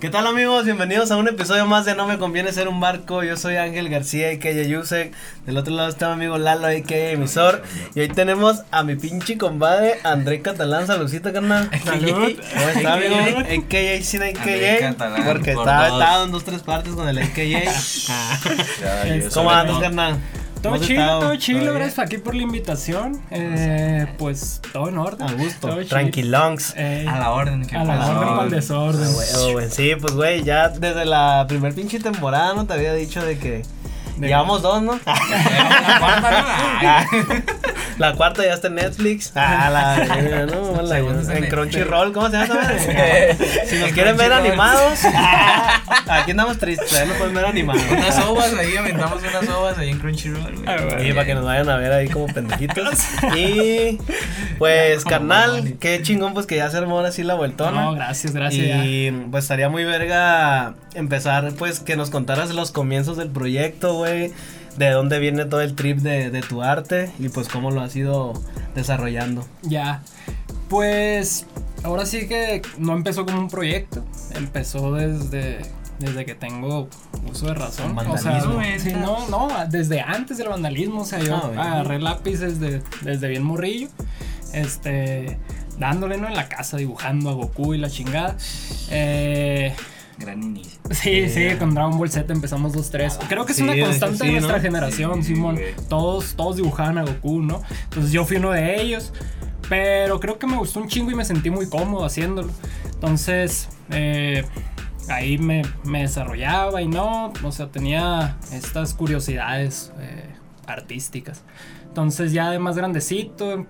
¿Qué tal amigos? Bienvenidos a un episodio más de No me conviene ser un barco. Yo soy Ángel García, a.k.a. Yusek. Del otro lado está mi amigo Lalo, a.k.a. emisor. Y hoy tenemos a mi pinche compadre André Catalán. Saludcita, carnal. Salud. ¿Cómo está, amigo? a.k.a. sin a.k.a. Porque por dos. en dos, tres partes con el a.k.a. ¿Cómo andas, carnal? Todo ¿Cómo has chido, estado? todo chido, gracias aquí por la invitación. Eh, pues todo en orden. A gusto. Tranquilongs. Eh, A la orden. ¿qué a la pasó? orden para el desorden. Ah, oh, Sí, pues güey, ya desde la primer pinche temporada no te había dicho de que llevamos dos, ¿no? La cuarta, La cuarta ya está en Netflix. Ah, la no, la- en Crunchyroll, ¿cómo se llama? si nos quieren ver animados, ah, aquí andamos tristes, ahí nos pueden ver animados. Unas ovas ahí, aventamos unas ovas ahí en Crunchyroll. Ah. Sí, para que nos vayan a ver ahí como pendejitos. Y pues, carnal, qué chingón, pues que ya se armó ahora sí la vueltona. No, gracias, gracias. Y pues estaría muy verga empezar, pues que nos contaras los comienzos del proyecto, güey. De dónde viene todo el trip de, de tu arte y pues cómo lo has ido desarrollando. Ya. Pues ahora sí que no empezó como un proyecto. Empezó desde, desde que tengo uso de razón. O sea, sí, no, no, desde antes del vandalismo. O sea, yo Ah, agarré lápices de- desde bien morrillo. Este. Dándole, ¿no? En la casa, dibujando a Goku y la chingada. Eh. Gran inicio. Sí, sí, con Dragon Ball Z empezamos 2-3. Creo que es Sí, una constante sí, de nuestra ¿no? generación, Sí, Simón. Todos, todos dibujaban a Goku, ¿no? Entonces yo fui uno de ellos. Pero creo que me gustó un chingo y me sentí muy cómodo haciéndolo. Entonces, eh, ahí me, me desarrollaba y no, o sea, tenía estas curiosidades eh, artísticas. Entonces ya de más grandecito,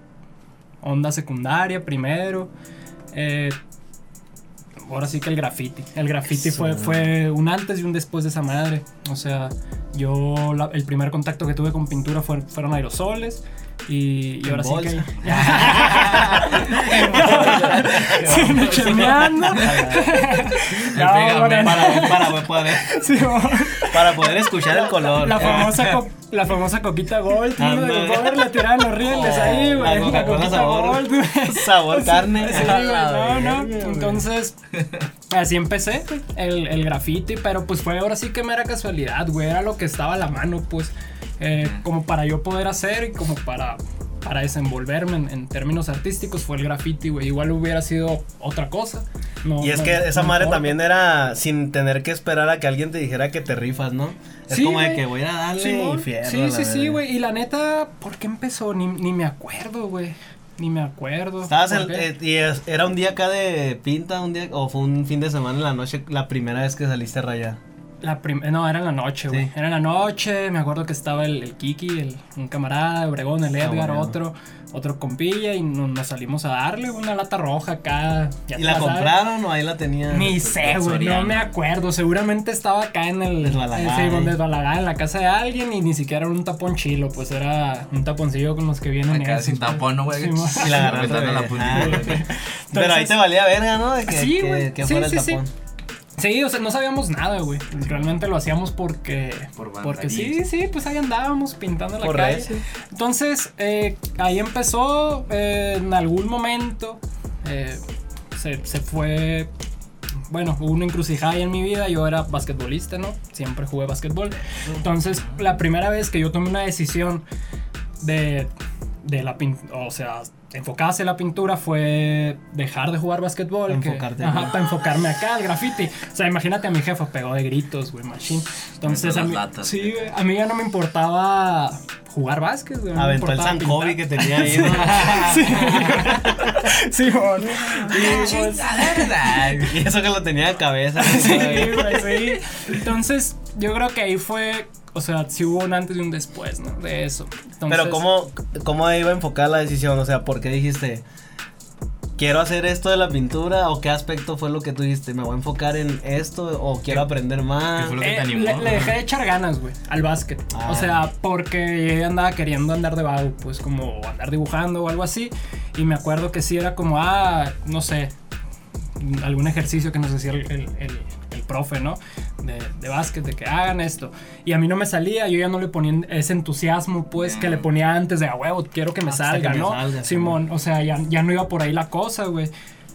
onda secundaria primero. eh, ahora sí que el graffiti. El graffiti Eso. fue, fue un antes y un después de esa madre. O sea, yo la- el primer contacto que tuve con pintura fue- fueron aerosoles. Y, ahora sí bolsa. que. sí, No. Para, para poder, para poder escuchar el color. la famosa, la famosa coquita Gold, Gold le tiraban los rieles ahí, La güey. La coquita sabor, Gold, güey. sabor carne. Sí, A güey, la no, no. Entonces, así empecé, el, el graffiti, pero pues fue ahora sí que mera casualidad, güey. Era lo que estaba a la mano, pues, eh, como para yo poder hacer y como para, para desenvolverme en, en términos artísticos fue el graffiti, güey. Igual hubiera sido otra cosa. No, Y es no- que esa no madre importa. también era sin tener que esperar a que alguien te dijera que te rifas, ¿no? Es Sí, como de que voy a darle Simón. y fierro. Sí, sí, sí, güey. Y la neta, ¿por qué empezó? Ni, ni me acuerdo, güey. Ni me acuerdo. Estabas eh, y es- era un día acá de pinta, un día, o fue un fin de semana en la noche, la primera vez que saliste a rayar. La no, era en la noche, güey. Sí. Era en la noche, me acuerdo que estaba el, el Kiki, el, un camarada, Obregón, el Ah, Edgar, bueno. otro, otro compilla, y no- nos salimos a darle una lata roja acá. ¿Y la compraron o ahí la tenían? Ni sé, güey, no me acuerdo. Seguramente estaba acá en el. Desbalagada, eh, sí, en la casa de alguien y ni siquiera era un tapón chilo, pues era un taponcillo con los que vienen. Acá sin pues. tapón, ¿no, güey? Sí, Y la Apretando la puntita, Ah. Pero ahí te valía verga, ¿no? De que, Sí, que- güey. que Sí, fuera sí, el sí. tapón. Sí, o sea, no sabíamos nada, güey. Realmente lo hacíamos porque. Por porque sí, sí, pues ahí andábamos pintando la Por calle. Entonces, eh, ahí empezó. eh, en algún momento eh, se, se fue. Bueno, hubo una encrucijada ahí en mi vida. Yo era basquetbolista, ¿no? Siempre jugué basquetbol. Entonces, la primera vez que yo tomé una decisión de, de la pintura, o sea, enfocarse en la pintura fue dejar de jugar basquetbol. que- Enfocarte ajá, acá. para enfocarme acá al graffiti. O sea, imagínate a mi jefa pegó de gritos, güey, machine. Entonces, a mí, latas. sí, güey, a mí ya no me importaba jugar básquet, güey. Aventó el importaba Sankobi que tenía ahí, ¿no? Sí, sí. Y eso que lo tenía de cabeza. Sí, güey, sí. Entonces, yo creo que ahí fue, o sea, sí hubo un antes y un después, ¿no? De eso. Entonces, Pero ¿cómo, ¿cómo iba a enfocar la decisión? O sea, ¿por qué dijiste, quiero hacer esto de la pintura? ¿O qué aspecto fue lo que tú dijiste? ¿Me voy a enfocar en esto? ¿O quiero aprender más? qué fue lo que Eh, te animó? le, le dejé de echar ganas, güey, al básquet. Ah. O sea, porque yo andaba queriendo andar de vago, pues como andar dibujando o algo así. Y me acuerdo que sí era como, ah, no sé, algún ejercicio que nos decía el, el- el- el profe, ¿no? De, de básquet, de que hagan esto. Y a mí no me salía, yo ya no le ponía ese entusiasmo, pues, que le ponía antes de, a huevo, quiero que me Hasta salga, que me ¿no? salga, Simón, o sea, ya, ya no iba por ahí la cosa, güey.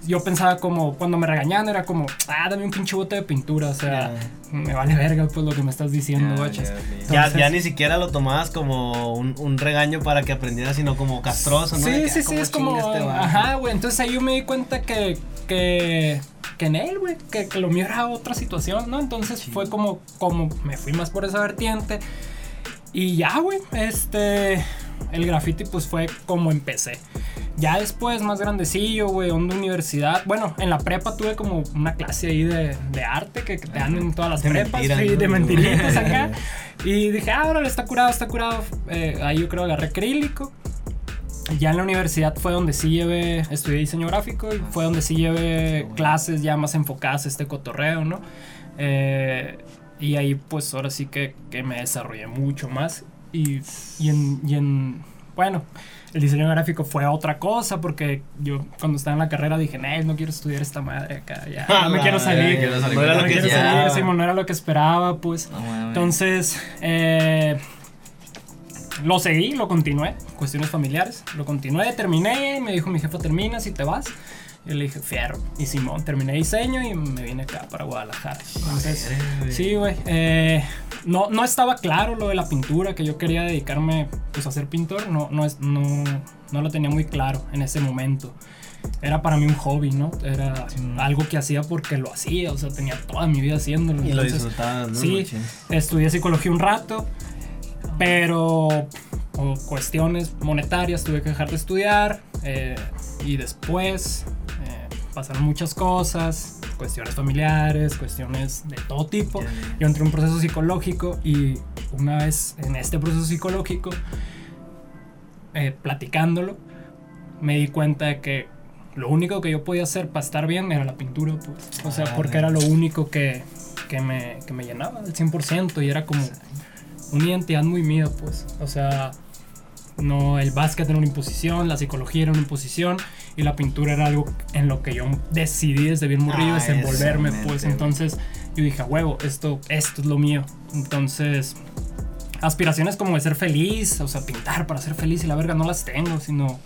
Yo pensaba como, cuando me regañaban era como, ah, dame un pinche bote de pintura, o sea, me vale verga pues lo que me estás diciendo, guachas. ya, ni siquiera lo tomabas como un, un regaño para que aprendieras, sino como castroso, ¿no? Sí, que, sí, ah, sí, es como, este ajá, güey, entonces ahí yo me di cuenta que, que, que en él, güey, que, que lo mío era otra situación, ¿no? Entonces fue como, como, me fui más por esa vertiente y ya, güey, este, el graffiti pues fue como empecé. Ya después, más grandecillo, güey, onda universidad. Bueno, en la prepa tuve como una clase ahí de, de arte que, que te dan en todas las De prepas, mentiras, sí, ¿no? de mentiritas acá. Y dije, ah, órale, está curado, está curado. Eh, ahí yo creo agarré acrílico. Ya en la universidad fue donde sí llevé, estudié diseño gráfico y fue donde sí llevé clases ya más enfocadas a este cotorreo, ¿no? Eh, y ahí pues ahora sí que, que me desarrollé mucho más. Y, y, en, y en, bueno, el diseño gráfico fue otra cosa porque yo cuando estaba en la carrera dije, no, no quiero estudiar esta madre acá, ya, no me quiero salir. No era lo que salir, no era lo que esperaba, pues. No. Entonces, eh, lo seguí, lo continué, cuestiones familiares, lo continué, terminé, me dijo mi jefa, terminas y te vas. Yo le dije, fierro. Y Simón, terminé diseño y me vine acá para Guadalajara. Entonces, sí, güey. eh, no, no estaba claro lo de la pintura, que yo quería dedicarme pues, a ser pintor. No, no, es, no, no lo tenía muy claro en ese momento. Era para mí un hobby, ¿no? Era algo que hacía porque lo hacía, o sea, tenía toda mi vida haciéndolo. Y lo entonces, disfrutabas, ¿no? Sí, estudié psicología un rato, pero por cuestiones monetarias tuve que dejar de estudiar eh, y después pasaron muchas cosas, cuestiones familiares, cuestiones de todo tipo. Ya. Yo entré en un proceso psicológico y una vez en este proceso psicológico, eh, platicándolo, me di cuenta de que lo único que yo podía hacer para estar bien era la pintura, pues. O sea, Ah, porque era lo único que, que, me, que me llenaba al 100% y era como una identidad muy mía, pues. O sea, no, el básquet era una imposición, la psicología era una imposición y la pintura era algo en lo que yo decidí desde bien morrido Ah, desenvolverme, pues. Entonces yo dije, huevo, esto, esto es lo mío. Entonces, aspiraciones como de ser feliz, o sea, pintar para ser feliz y la verga no las tengo, sino,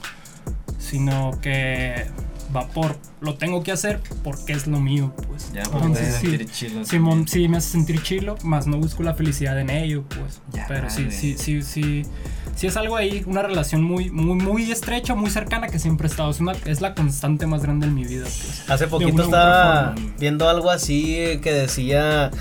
sino que va por, lo tengo que hacer porque es lo mío, pues. Ya, porque Entonces, sí. sentir chilo. Simón sí me hace sentir chilo, más no busco la felicidad en ello, pues. Ya, Pero sí, sí, sí, sí. Sí es algo ahí, una relación muy, muy, muy estrecha, muy cercana que siempre he estado. Es, una, es la constante más grande en mi vida, pues. Hace poquito estaba viendo algo así eh, que decía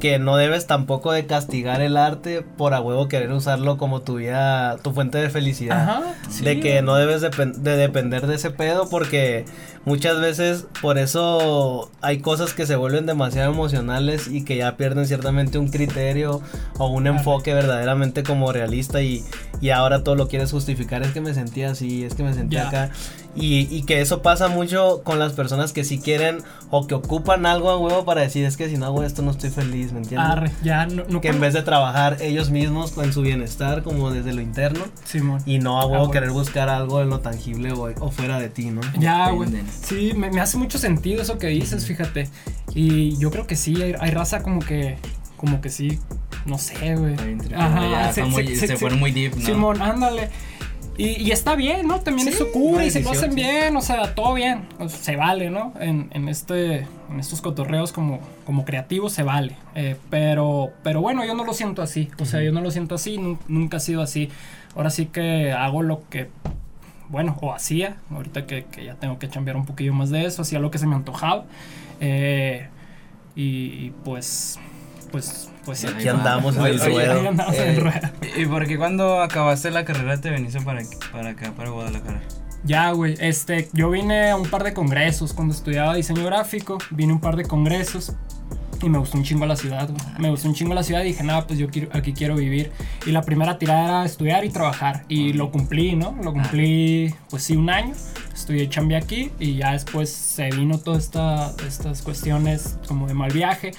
que no debes tampoco de castigar el arte por a huevo querer usarlo como tu vida, tu fuente de felicidad. Ajá. de que no debes de depender de ese pedo porque muchas veces por eso hay cosas que se vuelven demasiado emocionales y que ya pierden ciertamente un criterio o un enfoque verdaderamente como realista y, y ahora todo lo quieres justificar es que me sentía así, es que me sentía acá y, y que eso pasa mucho con las personas que sí quieren o que ocupan algo a huevo para decir es que si no hago esto no estoy feliz, ¿me entiendes? Arre, ya, no, no que en vez de trabajar ellos mismos en su bienestar como desde lo interno Simón. y no a Ah, huevo bueno. querer buscar algo en lo tangible o, o fuera de ti, ¿no? Ya, güey. Sí, me, me hace mucho sentido eso que dices, fíjate. Y yo creo que sí, hay, hay raza como que, como que sí, no sé, güey. Tripeado, ya, se fueron muy deep, ¿no? Simón, ándale. Y, y está bien, ¿no? También Sí, es su cura y se lo hacen bien, o sea, todo bien. O sea, se vale, ¿no? En, en este, en estos cotorreos como, como creativos se vale. Eh, pero, pero bueno, yo no lo siento así. O sea, yo no lo siento así, nu- nunca ha sido así. Ahora sí que hago lo que bueno, o hacía, ahorita que, que ya tengo que cambiar un poquillo más de eso, hacía lo que se me antojaba. eh, y, y pues, pues, pues Aquí andamos en el ruedo. Andamos en Eh, rueda. ¿Y por qué cuando acabaste la carrera te viniste para, para acá, para Guadalajara? Ya, güey, este, yo vine a un par de congresos cuando estudiaba diseño gráfico, vine a un par de congresos y me gustó un chingo la ciudad, güey. Me gustó un chingo la ciudad y dije, nada, pues yo quiero, aquí quiero vivir. Y la primera tirada era estudiar y trabajar y lo cumplí, ¿no? Lo cumplí, pues sí, un año. Estudié chambe aquí y ya después se vino todas esta, estas cuestiones como de mal viaje.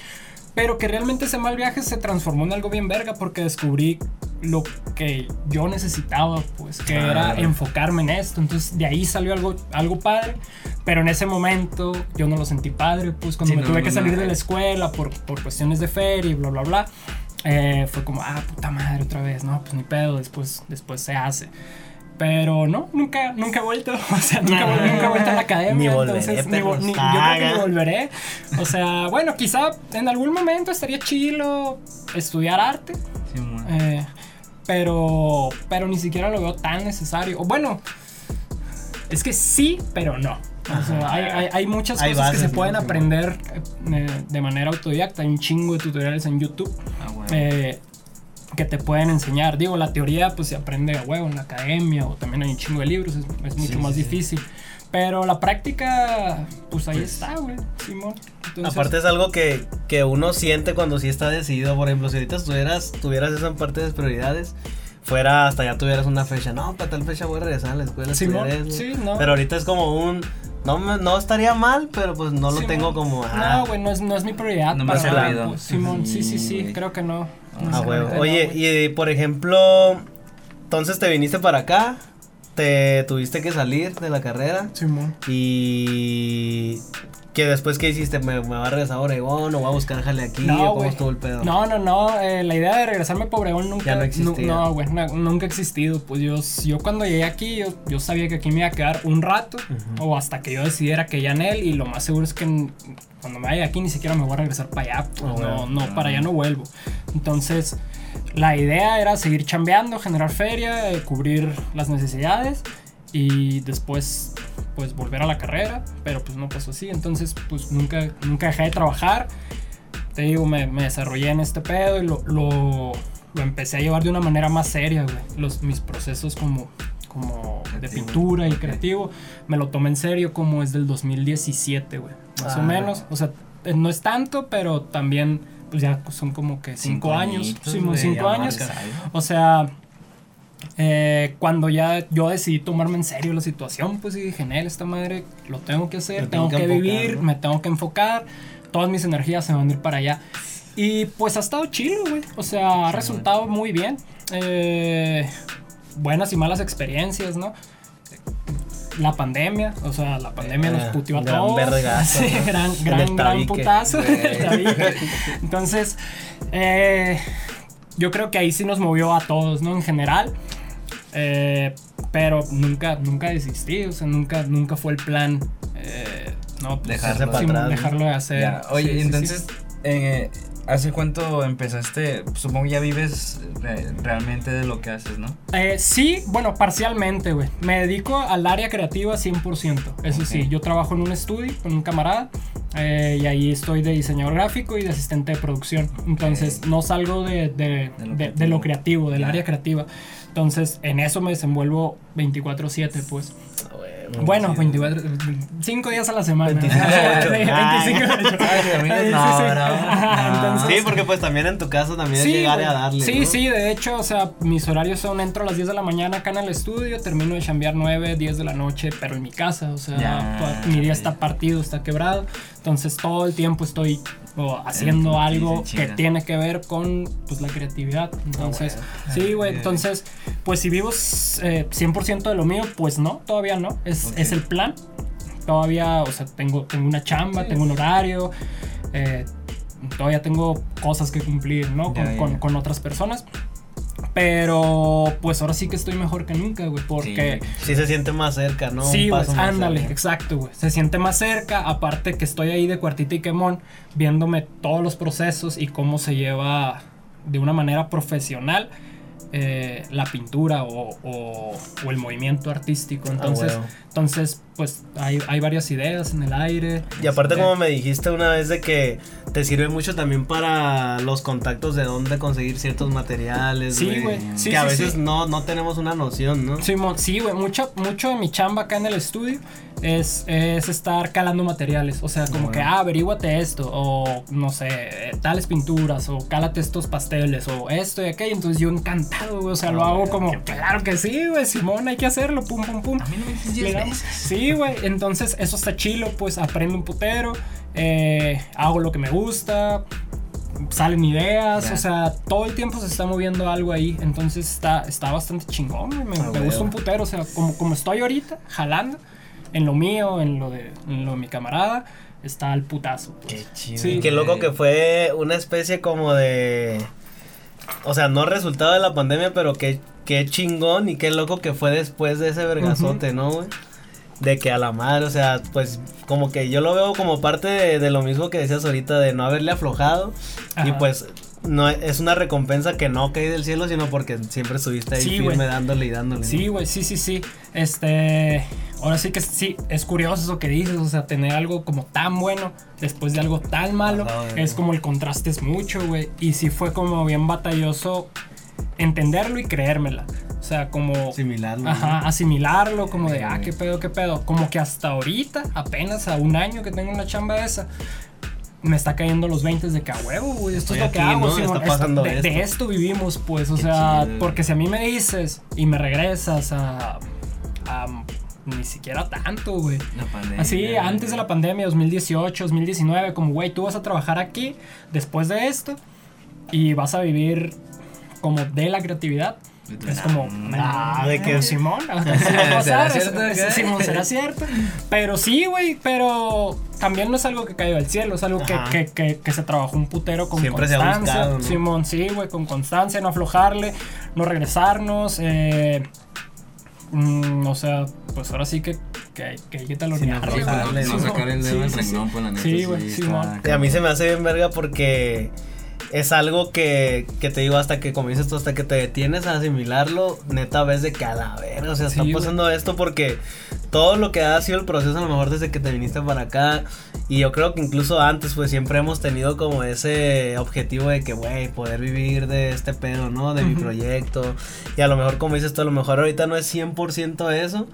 Pero que realmente ese mal viaje se transformó en algo bien verga porque descubrí lo que yo necesitaba, pues, que era Claro. enfocarme en esto. Entonces de ahí salió algo, algo padre, pero en ese momento yo no lo sentí padre, pues cuando Sí, me no, tuve que salir no. de la escuela por, por cuestiones de feria y bla, bla, bla. eh, fue como, ah, puta madre, otra vez, no, pues ni pedo, después, después se hace. Pero no, nunca, nunca he vuelto. O sea, nunca, he vuelto a la academia. Ni volveré, entonces, ni, vol- perros. ni- yo creo que ni volveré. O sea, bueno, quizá en algún momento estaría chilo estudiar arte. Sí, mon. eh, pero, pero ni siquiera lo veo tan necesario. O bueno, es que sí, pero no. O sea, hay, hay, hay muchas Hay cosas que se pueden aprender eh, de manera autodidacta. Hay un chingo de tutoriales en YouTube Ah, huevo. eh, que te pueden enseñar. Digo, la teoría pues se aprende a huevo en la academia o también hay un chingo de libros, es, es mucho Sí, más sí, difícil. Pero la práctica, pues ahí está, güey, Simón. Entonces, Aparte es algo que, que uno siente cuando sí está decidido. Por ejemplo, si ahorita tuvieras eso en parte de prioridades, fuera hasta ya tuvieras una fecha. No, para tal fecha voy a regresar a la escuela. Simón, estudiar eso". sí, no. Pero ahorita es como un. No, me- no estaría mal, pero pues no lo Simón. tengo como. ah, No, güey, no es, no es mi prioridad. No para pues, Simón, sí, sí, sí, Sí. creo que no. Ah, no, Oye, güey. y por ejemplo, entonces te viniste para acá, te tuviste que salir de la carrera Simón. y que después qué hiciste, me, me va a regresar a Oregón o voy a buscar jale aquí No, o cómo estuvo el pedo. No, no, no. eh, la idea de regresarme a Pobreón nunca. Ya no existía. No, güey, nunca ha existido. Pues yo, yo cuando llegué aquí, yo, yo sabía que aquí me iba a quedar un rato o hasta que yo decidiera que ya en él. Y lo más seguro es que cuando me vaya aquí ni siquiera me voy a regresar para allá. Pues Ah, no, no, para allá no vuelvo. Entonces, la idea era seguir chambeando, generar feria, eh, cubrir las necesidades y después pues volver a la carrera, pero pues no pasó así, entonces pues nunca, nunca dejé de trabajar, te digo, me, me desarrollé en este pedo y lo, lo, lo empecé a llevar de una manera más seria, güey, los, mis procesos como, como de pintura y creativo, me lo tomé en serio como es del 2017, güey, más Ah. o menos, o sea, eh, no es tanto, pero también pues ya son como que cinco, años, cinco ya años, o sea, eh, cuando ya yo decidí tomarme en serio la situación, pues y dije, Nel, esta madre lo tengo que hacer, tengo, tengo que, que enfocar, vivir, ¿no? me tengo que enfocar, todas mis energías se van a ir para allá. Y pues ha estado chido, güey. O sea, ha Sí, resultado muy bien. Eh, buenas y malas experiencias, ¿no? La pandemia, o sea, la pandemia nos Eh, puteó a gran todos. vergazo, Sí, ¿no? gran, En gran, el gran putazo. Entonces, eh, yo creo que ahí sí nos movió a todos, ¿no? En general. Eh, pero nunca, nunca desistí, o sea, nunca, nunca fue el plan. eh, no, pues, Dejarlo sí, para dejarlo de hacer. Ya, Oye, Sí, sí, sí. ¿Hace cuánto empezaste? Supongo ya vives eh, realmente de lo que haces, ¿no? Eh, sí, bueno, parcialmente, güey. Me dedico al área creativa 100%. Eso Ok. sí, yo trabajo en un estudio con un camarada eh, y ahí estoy de diseñador gráfico y de asistente de producción. Entonces, no salgo de, de- De lo de- de lo creativo, del Ya. área creativa. Entonces, en eso me desenvuelvo 24/7, pues. Bueno, chido. 24, 5 días a la semana. 25 Sí, de ocho. 25 de ocho. Ay, amigos, Sí, no, sí, sí. bravo. Ajá, No. entonces- Sí, porque pues también en tu caso también es llegar a darle. Sí, ¿no? sí, de hecho, o sea, mis horarios son entro a las 10 de la mañana acá en el estudio, termino de chambear 9, 10 de la noche, pero en mi casa, o sea, Ya, toda- mi día está partido, está quebrado, entonces todo el tiempo estoy o, haciendo algo sí, que tiene que ver con pues la creatividad. Entonces, Ah, sí, güey, entonces, pues si vivo eh, 100% de lo mío, pues no, todavía no, es, es el plan. Todavía, o sea, tengo, tengo una chamba, Sí. tengo un horario, eh, todavía tengo cosas que cumplir, ¿no? Con, con otras personas. Pero pues ahora sí que estoy mejor que nunca, güey, porque... Sí se siente más cerca, ¿no? Sí, güey, ándale, cerca. exacto, güey. Se siente más cerca, aparte que estoy ahí de cuartita y quemón, viéndome todos los procesos y cómo se lleva de una manera profesional eh, la pintura o, o- o el movimiento artístico. Entonces, huevo. entonces pues hay, hay varias ideas en el aire. Y aparte como me dijiste una vez de que te sirve mucho también para los contactos de dónde conseguir ciertos materiales. Sí, güey. Sí, que a sí, veces sí. no, no tenemos una noción, ¿no? Simón, sí, güey, mucho, mucho de mi chamba acá en el estudio es, es estar calando materiales. O sea, como que, ah, averíguate esto, o no sé, tales pinturas, o cálate estos pasteles, o esto y aquello. Entonces yo encantado, güey, o sea, lo Ah, hago como, claro que sí, güey, Simón, hay que hacerlo, pum, pum, pum. A mí no me dices Le 10 damos- veces. Sí, güey, entonces eso está chilo, pues aprendo un putero, eh, hago lo que me gusta, salen ideas, o sea, todo el tiempo se está moviendo algo ahí, entonces está, está bastante chingón, güey, me, Ah, me gusta un putero, o sea, como, como estoy ahorita, jalando, en lo mío, en lo de, en lo de mi camarada, está el putazo. pues. Qué chido. Sí. Qué loco que fue una especie como de... o sea, no resultado de la pandemia, pero qué, qué chingón y qué loco que fue después de ese vergazote, ¿no, güey? De que a la madre, o sea, pues como que yo lo veo como parte de, de lo mismo que decías ahorita, de no haberle aflojado. Y pues no es una recompensa que no cae del cielo, sino porque siempre estuviste ahí Sí, firme dándole y dándole. ¿no? Sí, güey, sí, sí, sí. Este, ahora sí que sí, es curioso eso que dices, o sea, tener algo como tan bueno después de algo tan malo, Ajá, es como el contraste es mucho, güey. Y sí fue como bien batalloso entenderlo y creérmela. O sea, como... Similar, ¿no? Ajá, asimilarlo, como de, ah, qué pedo, qué pedo. Como que hasta ahorita, apenas a un año que tengo una chamba esa, me está cayendo los 20 de que a huevo, güey, esto Estoy es lo que aquí, hago, ¿no? Simón, Está pasando de, de esto. esto vivimos, pues, o Qué sea, chido, porque si a mí me dices y me regresas a, a ni siquiera tanto, güey. Así, antes de la pandemia, 2018, 2019, como, güey, tú vas a trabajar aquí después de esto y vas a vivir como de la creatividad. Es como, Ah, de que- Simón. Simón, será cierto. Pero sí, güey, pero también no es algo que cayó del cielo, es algo que, que, que, que se trabajó un putero con Siempre se ha constancia. buscado, ¿no? Simón, sí, güey, con constancia, no aflojarle, no regresarnos, eh, mm, o sea, pues ahora sí que, que, hay que talonearle, Sí, güey. aflojarle, no Simón, sacar el dedo sí, del sí, sí. renglón, pues la neta. Sí, güey, está Simón. Y a mí se me hace bien verga porque es algo que, que te digo hasta que, como dices tú, hasta que te detienes a asimilarlo, neta ves de que a la verga, o sea, Sí, está güey. pasando esto porque todo lo que ha sido el proceso, a lo mejor desde que te viniste para acá, y yo creo que incluso antes, pues siempre hemos tenido como ese objetivo de que, güey, poder vivir de este pedo, ¿no? De mi proyecto, y a lo mejor, como dices tú, a lo mejor ahorita no es 100% eso.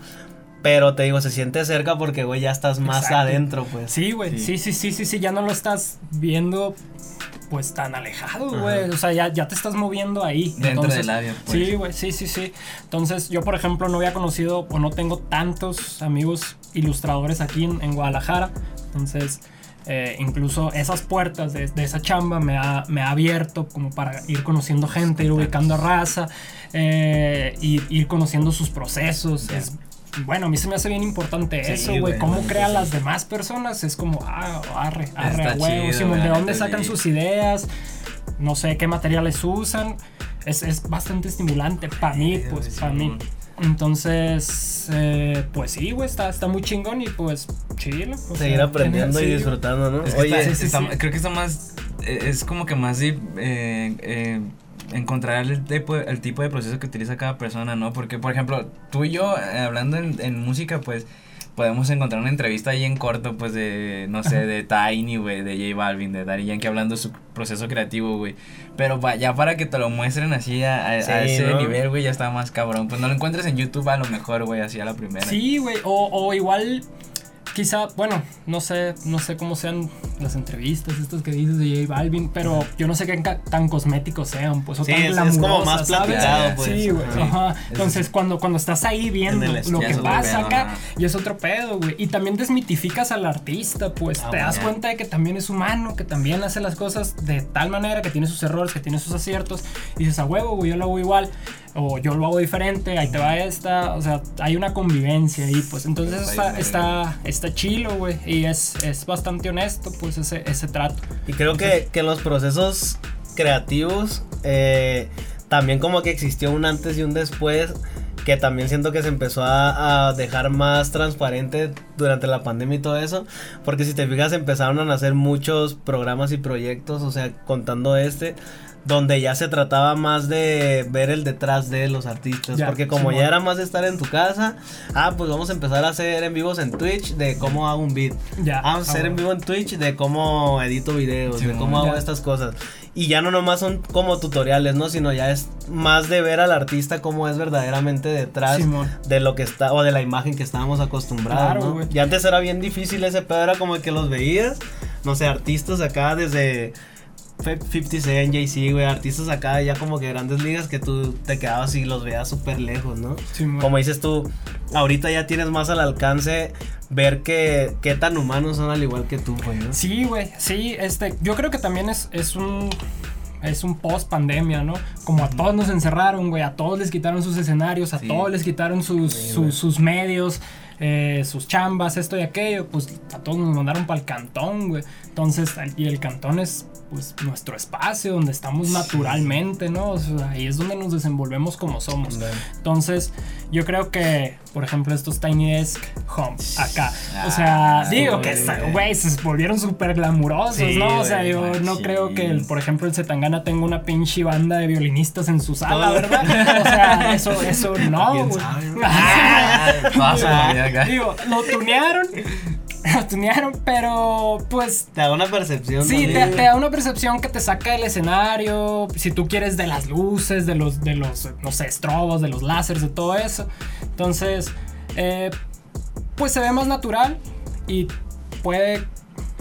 Pero te digo, se siente cerca porque, güey, ya estás más Exacto. adentro, pues. Sí, güey, sí. Sí. sí, sí, sí, sí, ya no lo estás viendo pues tan alejado, güey. O sea, ya, ya te estás moviendo ahí. Dentro Entonces, del área, pues. Sí, güey, sí, sí, sí. Entonces, yo, por ejemplo, no había conocido o no tengo tantos amigos ilustradores aquí en, en Guadalajara. Entonces, eh, incluso esas puertas de, de esa chamba me ha, me ha abierto como para ir conociendo gente, ir ubicando a raza, eh, y ir conociendo sus procesos. Es, bueno, a mí se me hace bien importante Sí, eso, güey. Cómo crean sí. las demás personas. Es como, ah, arre, arre, chido, güey, ¿de dónde sacan sus ideas? No sé qué materiales usan. Es, es bastante estimulante para mí, Sí, pues, para mí. Entonces, eh, pues sí, güey, está, está muy chingón y pues chilo. o Seguir aprendiendo y disfrutando, ¿no? Es que Oye, está- sí, sí, está- sí. creo que está más. eh, Es como que más eh, eh, encontrar el tipo, el tipo de proceso que utiliza cada persona, ¿no? Porque, por ejemplo, tú y yo, eh, hablando en, en música, pues. Podemos encontrar una entrevista ahí en corto, pues, de, no sé, de Tiny, güey, de J Balvin, de Daddy Yankee, hablando de su proceso creativo, güey. Pero pa- ya para que te lo muestren así a, a- ese ¿no? nivel, güey, ya está más cabrón. Pues no lo encuentres en YouTube a lo mejor, güey, así a la primera. Sí, güey, o, o igual, quizá, bueno, no sé, no sé cómo sean las entrevistas estas que dices de J Balvin, pero yo no sé qué tan cosméticos sean, pues, o Sí, tan es- es como más platicado, pues. Sí, güey, Ajá. ajá. Entonces, cuando, cuando estás ahí viendo lo que pasa pedo, acá, y es otro pedo, güey, y también desmitificas al artista, pues, Ah, te das cuenta de que también es humano, que también hace las cosas de tal manera, que tiene sus errores, que tiene sus aciertos, y dices, a huevo, güey, yo lo hago igual, o yo lo hago diferente, ahí te va esta, o sea, hay una convivencia ahí, pues, entonces Está está, está, chilo, güey, y es, es bastante honesto, pues, ese, ese trato. Y creo que, que en los procesos creativos eh, también como que existió un antes y un después que también siento que se empezó a, a dejar más transparente durante la pandemia y todo eso, porque si te fijas empezaron a nacer muchos programas y proyectos, o sea, contando este, donde ya se trataba más de ver el detrás de los artistas, Ya, porque como ya era más de estar en tu casa, ah, pues vamos a empezar a hacer en vivos en Twitch de cómo hago un beat. Ya. Vamos a ah, hacer en vivo en Twitch de cómo edito videos, de cómo hago estas cosas. Y ya no nomás son como tutoriales, ¿no? Sino ya es más de ver al artista cómo es verdaderamente detrás de lo que está, o de la imagen que estábamos acostumbrados, Claro, ¿no? güey. Y antes era bien difícil ese pedo, era como que los veías, no sé, artistas acá desde 50 Cent, Jay-Z, güey, artistas acá ya como que grandes ligas que tú te quedabas y los veías súper lejos, ¿no? Simón. Como dices tú, ahorita ya tienes más al alcance ver que qué tan humanos son al igual que tú, güey, ¿no? Sí, güey, sí, este, yo creo que también es, es un es un post pandemia, ¿no? Como a todos nos encerraron, güey, a todos les quitaron sus escenarios, a Sí. todos les quitaron sus, Sí, sus medios, eh, sus chambas, esto y aquello, pues a todos nos mandaron para el cantón, güey. Entonces, y el cantón es pues nuestro espacio, donde estamos naturalmente, ¿no? O sea, ahí es donde nos desenvolvemos como somos. Entonces, yo creo que, por ejemplo, estos Tiny Desk Homes acá, o sea, Ah, digo sí, que, güey. se volvieron súper glamurosos, Sí, ¿no? O sea, yo no creo que, el, por ejemplo, el Zetangana tenga una pinche banda de violinistas en su sala. ¿verdad? O sea, eso, eso no, ¿Quién güey. Ah. Digo, lo tunearon, lo tunearon, pero pues Te da una percepción. Sí, te, da una percepción que te saca del escenario. Si tú quieres de las luces, de los, de los, no sé, estrobos, de los láseres, de todo eso. Entonces, eh, pues se ve más natural y puede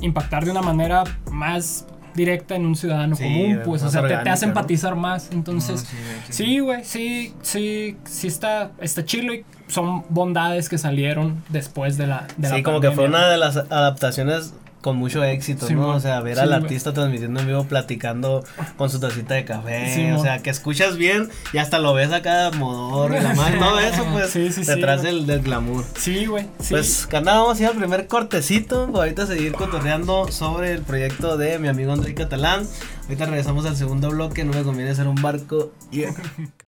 impactar de una manera más directa en un ciudadano Sí, común. Pues, o sea, te, hace ¿no? empatizar más. Entonces, No, sí, güey, sí. sí, güey, sí, sí, sí está, está chilo y son bondades que salieron después de la. De Sí, la como que fue una de las adaptaciones con mucho éxito, Sí, ¿no? O sea, ver Sí, al artista transmitiendo en vivo, platicando con su tacita de café, Sí, o sea, que escuchas bien y hasta lo ves acá modoro y madre, todo eso, pues, detrás del, del glamour. Sí, güey. Pues, carnal, vamos a ir al primer cortecito, para ahorita seguir cotorreando sobre el proyecto de mi amigo André Catalán. Ahorita regresamos al segundo bloque, no me conviene ser un barco. Yeah.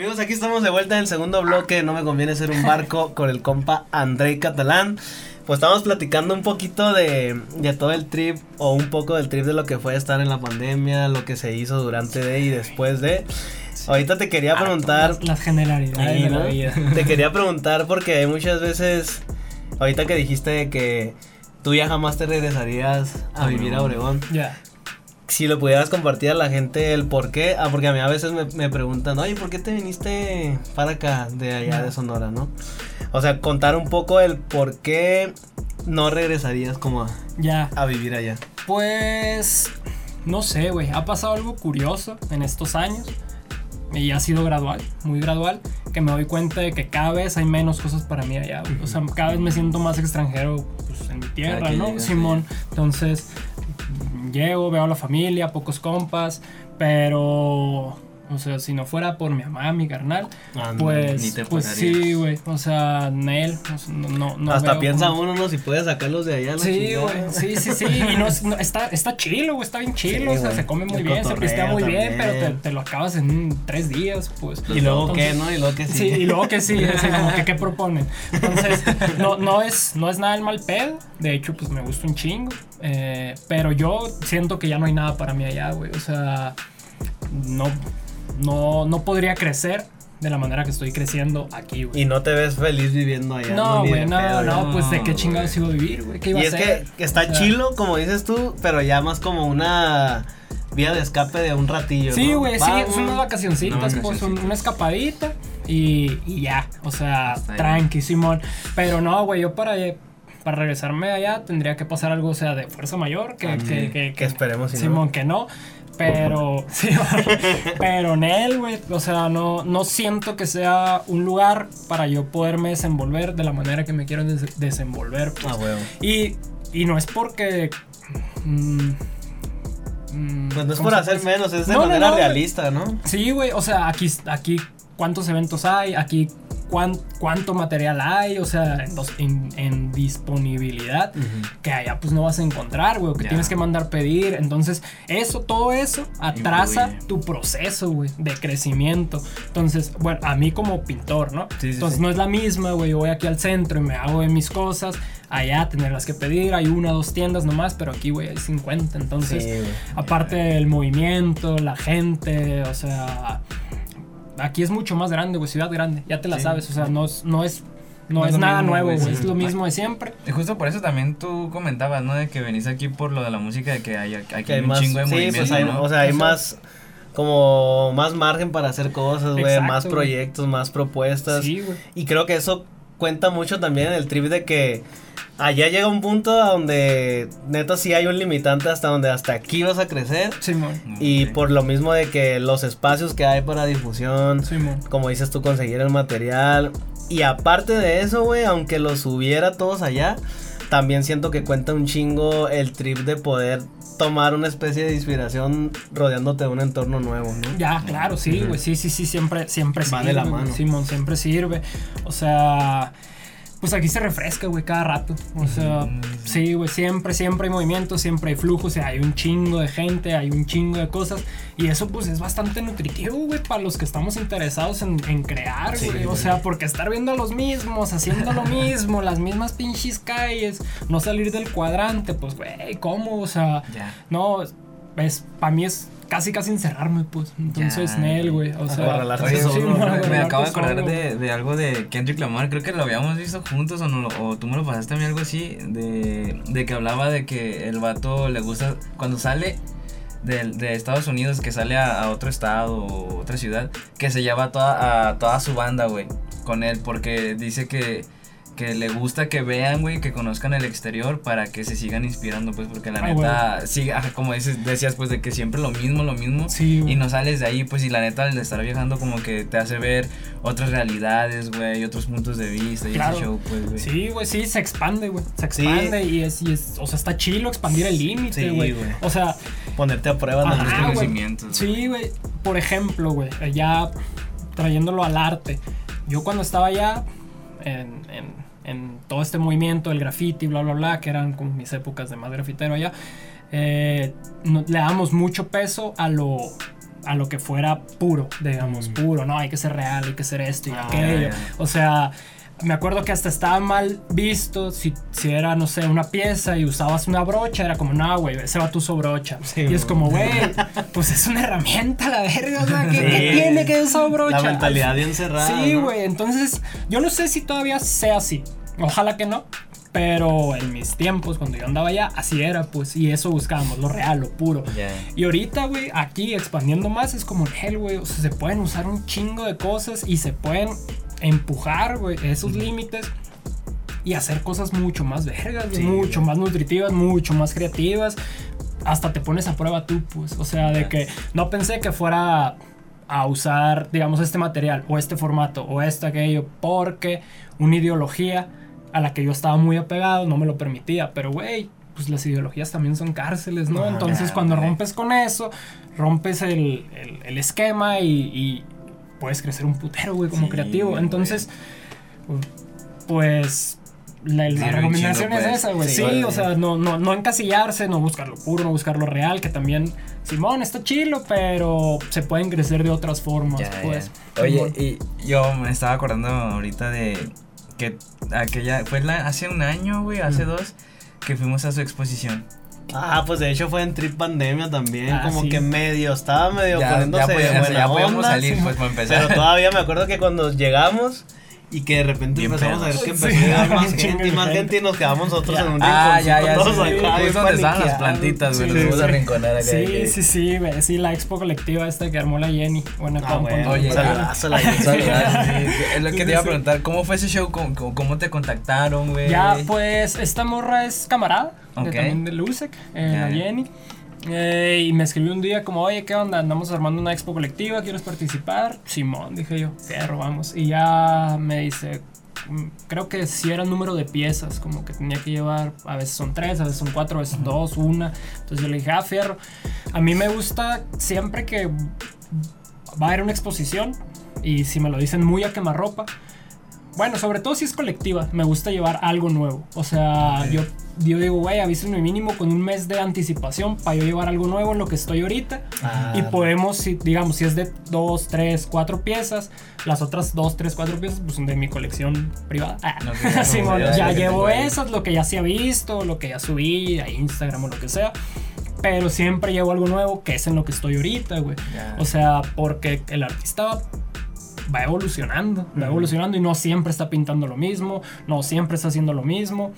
Amigos, aquí estamos de vuelta en el segundo bloque. No me conviene ser un barco con el compa André Catalán. Pues estamos platicando un poquito de, de todo el trip, o un poco del trip de lo que fue estar en la pandemia, lo que se hizo durante de y después de. Ahorita te quería preguntar. Las, las generalidades de ¿no? la. Te quería preguntar porque hay muchas veces, ahorita que dijiste que tú ya jamás te regresarías a A vivir a Obregón. Obregón Ya. Si lo pudieras compartir a la gente el por qué, ah, porque a mí a veces me, me preguntan, oye, ¿por qué te viniste para acá, de allá de Sonora, no? O sea, contar un poco el por qué no regresarías como a, Ya. a vivir allá. Pues. No sé, güey. Ha pasado algo curioso en estos años. Y ha sido gradual, muy gradual. Que me doy cuenta de que cada vez hay menos cosas para mí allá, güey. O sea, cada vez me siento más extranjero pues, en mi tierra, ¿no? Simón. Entonces, llego, veo a la familia, pocos compas. Pero. O sea, si no fuera por mi mamá, mi carnal, Ah, pues, ni te pues sí, güey. O sea, Nel, no, no, no Hasta veo piensa uno, ¿no? Si puede sacarlos de allá. Sí, güey, sí, sí, sí, y no, no- está, está chilo, güey, está bien chilo, Sí, o sea, se come muy El bien, se pistea muy bien, pero te, lo acabas en tres días, pues. Y luego qué, Entonces- ¿no? Y luego que sí. Sí, y luego que sí, así como que qué proponen. Entonces, no, no, es, no es nada el mal pedo, de hecho, pues me gusta un chingo, eh, pero yo siento que ya no hay nada para mí allá, güey, o sea, no, no, no podría crecer de la manera que estoy creciendo aquí, güey. Y no te ves feliz viviendo allá. No, güey, no, no, pues de qué chingados iba a vivir, güey, ¿qué iba Y a es hacer? que está O sea, chilo, como dices tú, pero ya más como una vía de escape de un ratillo. Sí, ¿no? güey, sí, Vamos. son unas vacacioncitas, Unas pues, un- vacacioncitas. una escapadita y, y ya, o sea, tranqui, Simón. Pero no, güey, yo para, para regresarme allá tendría que pasar algo, o sea, de fuerza mayor, que, Ah, que, sí, que, que esperemos no. Simón, que no. Pero, sí, pero en él, güey, o sea, no, no siento que sea un lugar para yo poderme desenvolver de la manera que me quiero des- desenvolver. pues. Ah, huevo. Y, y no es porque... mm, mm, Pues no es ¿cómo por hacer menos, es de No, manera no, realista, ¿no? Sí, güey, o sea, aquí, aquí cuántos eventos hay, aquí cuán- cuánto material hay, o sea, en, en- disponibilidad, que allá pues no vas a encontrar, güey, o que Ya. tienes que mandar pedir. Entonces, eso, todo eso atrasa tu proceso, güey, de crecimiento. Entonces, bueno, a mí como pintor, ¿no? Sí, sí, Entonces, sí. no es la misma, güey, yo voy aquí al centro y me hago de mis cosas. Allá tenerlas que pedir, hay una, dos tiendas nomás, pero aquí, güey, hay 50. Entonces, Sí. Aparte del movimiento, la gente, o sea, aquí es mucho más grande, güey, ciudad grande, ya te la Sí. sabes, o sea, no es, no es, no No es nada mismo, nuevo, güey, sí. es lo mismo de siempre. Y justo por eso también tú comentabas, ¿no? De que venís aquí por lo de la música, de que hay aquí Que hay un más, chingo de sí, movimiento, pues hay, ¿no? o sea, hay O sea, más como más margen para hacer cosas, güey, más proyectos, más propuestas. Sí, güey. Y creo que eso cuenta mucho también en el trip de que allá llega un punto a donde neta sí hay un limitante hasta donde hasta aquí vas a crecer. Simón, Y por lo mismo de que los espacios que hay para difusión, Simón. como dices tú, conseguir el material. Y aparte de eso, güey, aunque los hubiera todos allá, también siento que cuenta un chingo el trip de poder tomar una especie de inspiración rodeándote de un entorno nuevo, ¿no? Ya, claro, sí, güey, sí, sí, sí, siempre, siempre Va sirve. de la mano. Simón, siempre sirve. O sea, pues aquí se refresca, güey, cada rato. O sea, sí, güey, siempre, siempre hay movimiento, siempre hay flujo, o sea, hay un chingo de gente, hay un chingo de cosas. Y eso, pues, es bastante nutritivo, güey, para los que estamos interesados en, en crear, Sí, güey. o sea, porque estar viendo a los mismos, haciendo lo mismo, las mismas pinches calles, no salir del cuadrante, pues, güey, ¿cómo? O sea, no, es, para mí es casi, casi encerrarme, pues. Entonces, Nel, güey. O sea, solo, sí, ¿no? me- acabo de acordar de, de algo de Kendrick Lamar, creo que lo habíamos visto juntos o, no, o tú me lo pasaste a mí algo así, de, de que hablaba de que el vato le gusta, cuando sale de, de Estados Unidos, que sale a, a otro estado o otra ciudad, que se lleva a toda, a toda su banda, güey, con él, porque dice que, que le gusta que vean, güey, que conozcan el exterior para que se sigan inspirando, pues, porque la Ah, neta, sí, como dices, decías, pues, de que siempre lo mismo, lo mismo. Sí. Y no sales de ahí, pues, y la neta, el estar viajando como que te hace ver otras realidades, güey, otros puntos de vista y Claro. ese show, pues, güey. Sí, güey, sí, se expande, güey. Se Sí. expande y, es, y es. O sea, está chilo expandir el límite, Sí, güey. güey. o sea, Ponerte a prueba Los conocimientos. sí, güey. Por ejemplo, güey, ya trayéndolo al arte. Yo cuando estaba allá en, en- en todo este movimiento, el graffiti, bla, bla, bla, que eran como mis épocas de más grafitero allá, eh, no- le damos mucho peso a lo a lo que fuera puro, digamos, Mm. puro, no, hay que ser real, hay que ser esto y Ah, aquello. O sea, me acuerdo que hasta estaba mal visto si, si era, no sé, una pieza y usabas una brocha, era como, no, güey, ese va tu usó brocha. Sí, y es como, güey, pues es una herramienta, la verga, o sea, ¿qué, Sí. qué tiene que usar brocha? La mentalidad bien cerrada. Sí, ¿no? güey, entonces yo no sé si todavía sea así. Ojalá que no. Pero en mis tiempos, cuando yo andaba allá, así era, pues, y eso buscábamos, lo real, lo puro. Ya. Y ahorita, güey, aquí expandiendo más es como hell, güey. O sea, se pueden usar un chingo de cosas y se pueden empujar, güey, esos límites y hacer cosas mucho más vergas, Sí, mucho más nutritivas, mucho más creativas. Hasta te pones a prueba tú, pues. O sea, de que no pensé que fuera a usar, digamos, este material o este formato o esto, aquello, porque una ideología a la que yo estaba muy apegado no me lo permitía. Pero, güey, pues las ideologías también son cárceles, ¿no? Ajá. Entonces, Ya, cuando rompes con eso, rompes el, el- el esquema y, y puedes crecer un putero, güey, como Sí, creativo. güey. Entonces, pues. La, la recomendación es pues. esa, güey. Sí, o sea, no, no, no encasillarse, no buscar lo puro, no buscar lo real, que también, Simón, está chilo, pero se pueden crecer de otras formas, Ya, pues. ya. Oye, y yo me estaba acordando ahorita de que aquella, fue la- hace un año, güey, hace dos, que fuimos a su exposición. Ah, pues de hecho fue en Trip Pandemia también, Ah, como sí. que medio, estaba medio Ya, poniéndose ya, podíamos- buena ya podíamos onda, salir, sí, pues, para empezar. Pero todavía me acuerdo que cuando llegamos y que de repente Bien empezamos a ver pedos. que Sí, empezó a llegar más gente y de más gente. gente y nos quedamos nosotros Ya. en un Ah, rinconcito ya, ya, todos sí, acá, sí, donde estaban las paniqueados. plantitas, güey, Sí, nos sí. a rinconar acá. de Sí, que- sí, sí, güey. Sí, la expo colectiva esta que armó la Jenny. Buena Ah, bueno, Oye, saludazo la gente. Saludos, sí, Es lo Sí, que sí, te iba a sí. preguntar, ¿cómo fue ese show? ¿Cómo, te contactaron, güey? Ya, pues, esta morra es camarada. de- Ok. también de Lusec, eh, la. Jenny. Eh, y me escribió un día como, oye, ¿qué onda? Andamos armando una expo colectiva, ¿quieres participar? Simón, dije yo, fierro, vamos. Y ya me dice, mm, creo que si era el número de piezas, como que tenía que llevar, a veces son tres, a veces son cuatro, a veces dos, una. Entonces yo le dije, ah, fierro. A mí me gusta siempre que va a haber una exposición y si me lo dicen muy a quemarropa. Bueno, sobre todo si es colectiva, me gusta llevar algo nuevo. O sea, yo, yo digo, güey, avísenme mínimo con un mes de anticipación para yo llevar algo nuevo en lo que estoy ahorita. Ah, Y podemos, si, digamos, si es de dos, tres, cuatro piezas, las otras dos, tres, cuatro piezas, pues son de mi colección privada. Ah, Simón, ya, ya, ya que llevo esas, lo que ya se ha visto, lo que ya subí a Instagram o lo que sea. Pero siempre llevo algo nuevo que es en lo que estoy ahorita, güey. O sea, porque el artista va evolucionando, va evolucionando y no siempre está pintando lo mismo, no siempre está haciendo lo mismo.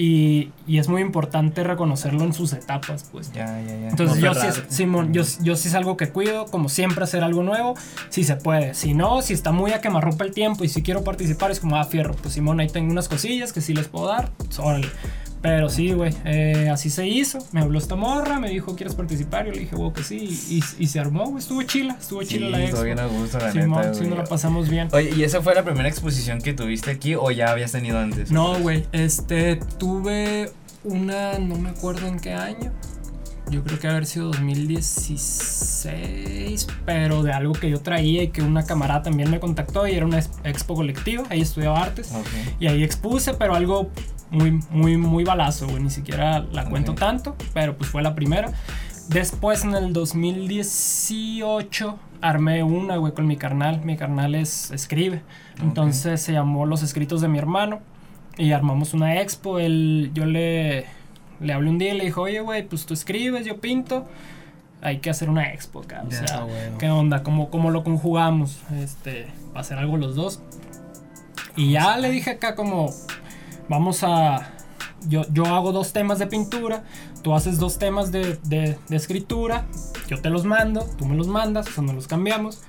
Y, y es muy importante reconocerlo en sus etapas, pues. Ya, ya, ya. Entonces No yo sí. Simón, yo, yo sí es algo que cuido, como siempre hacer algo nuevo, si se puede. Si no, si está muy a quemarropa el tiempo y si quiero participar es como, ah, fierro, pues Simón, ahí tengo unas cosillas que sí les puedo dar, pues, órale. Pero sí, güey, eh, así se hizo. Me habló esta morra, me dijo, ¿quieres participar? Yo le dije, güey, que sí. Y, y se armó, güey. Estuvo chila, estuvo chila la expo. estuvo bien a gusto, la Simón, neta, sí, nos la pasamos bien. Oye, ¿y esa fue la primera exposición que tuviste aquí o ya habías tenido antes? No, güey, este, tuve una, no me acuerdo en qué año. Yo creo que haber sido 2016, pero de algo que yo traía y que una camarada también me contactó y era una ex- expo colectiva, ahí estudiaba artes y ahí expuse, pero algo muy, muy, muy balazo, güey, ni siquiera la cuento tanto, pero pues fue la primera. Después en el 2018 armé una, güey, con mi carnal, mi carnal es, escribe, entonces se llamó Los Escritos de mi hermano y armamos una expo, él, yo le, le hablé un día y le dije, oye, güey, pues tú escribes, yo pinto, hay que hacer una expo, acá, o Ya, sea, bueno. ¿qué onda? ¿Cómo, cómo lo conjugamos? Este, para hacer algo los dos. Y ya le dije acá como, vamos a... Yo, yo hago dos temas de pintura, tú haces dos temas de, de- de escritura, yo te los mando, tú me los mandas, o sea, nos los cambiamos.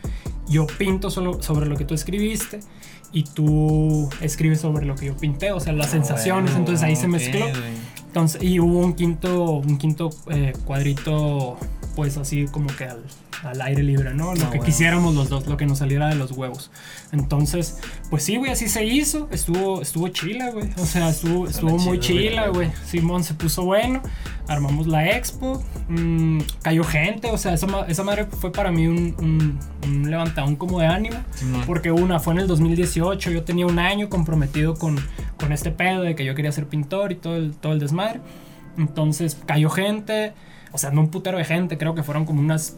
Yo pinto solo sobre lo que tú escribiste y tú escribes sobre lo que yo pinté, o sea, las sensaciones, Bueno, entonces ahí se mezcló. Entonces, y hubo un quinto, un quinto eh, cuadrito, pues así como que al, al aire libre, ¿no? Lo Ah, que bueno. quisiéramos los dos, lo que nos saliera de los huevos. Entonces, pues sí, güey, así se hizo. Estuvo, estuvo chila, güey. O sea, estuvo, estuvo muy chila, la güey. Simón se puso bueno. Armamos la expo. mm, cayó gente. O sea, esa, esa madre fue para mí un, un, un levantadón como de ánimo. Simón. Porque una fue en el 2018, yo tenía un año comprometido con, con este pedo de que yo quería ser pintor y todo el, todo el desmadre. Entonces cayó gente, o sea, no un putero de gente, creo que fueron como unas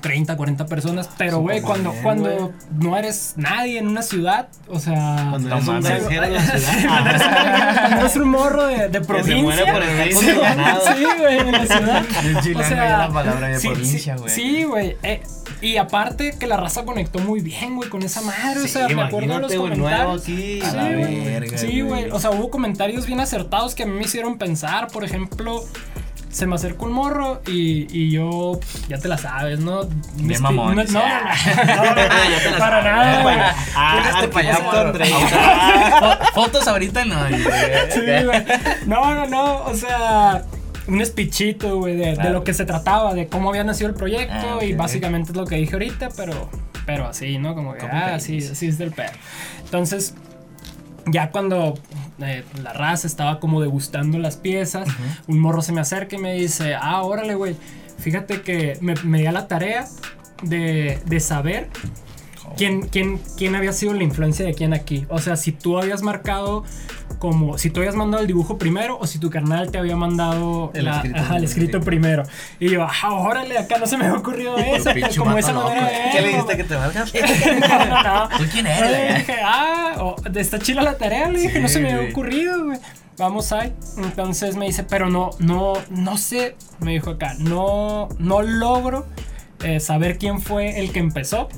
30, 40 personas. Pero, güey, cuando, bien, cuando no eres nadie en una ciudad, o sea... Cuando No eres un ciudad. Cuando eres un morro de, de Que provincia. se muere por con Sí. Sí, güey, en la ciudad. Es O sea, ya la palabra de sí, provincia, sí, güey. Sí, güey. eh, y aparte que la raza conectó muy bien, güey, con esa madre. o sea, Sí, me acuerdo de los comentarios. aquí. A Sí, la güey. verga, Sí, güey. O sea, hubo comentarios bien acertados que a mí me hicieron pensar. Por ejemplo, se me acercó un morro y, y yo, ya te la sabes, ¿no? Bien mamón, No, no, no, no, no, para nada, güey. Ah, Tírate ¿a pa' allá, propósito, morro. Andrei? Fo- Fotos ahorita no. Sí, güey. No, no, no. O sea, un speechito, güey, de, lo que se trataba, de cómo había nacido el proyecto. Ah, Y básicamente es lo que dije ahorita, pero, pero así, ¿no? Como que, ah, paste. sí, así es del pedo. Entonces, ya cuando eh, la raza estaba como degustando las piezas, un morro se me acerca y me dice, ah, órale, güey, fíjate que me, me di a la tarea de, de saber quién, quién, quién había sido la influencia de quién aquí. O sea, si tú habías marcado como, si tú habías mandado el dibujo primero o si tu carnal te había mandado El la- escrito. ajá, el escrito primero. Y yo, ah, órale, acá no se me había ocurrido eso. Como esa loco. manera de ¿Qué le dijiste que te valgas? no, no. ¿Tú quién Le eres? dije, ah, oh, está chila la tarea, le dije, Sí, no se me había ocurrido, güey. Vamos ahí. Entonces me dice, pero no, no, no sé, me dijo acá, no, no logro eh, saber quién fue el que empezó.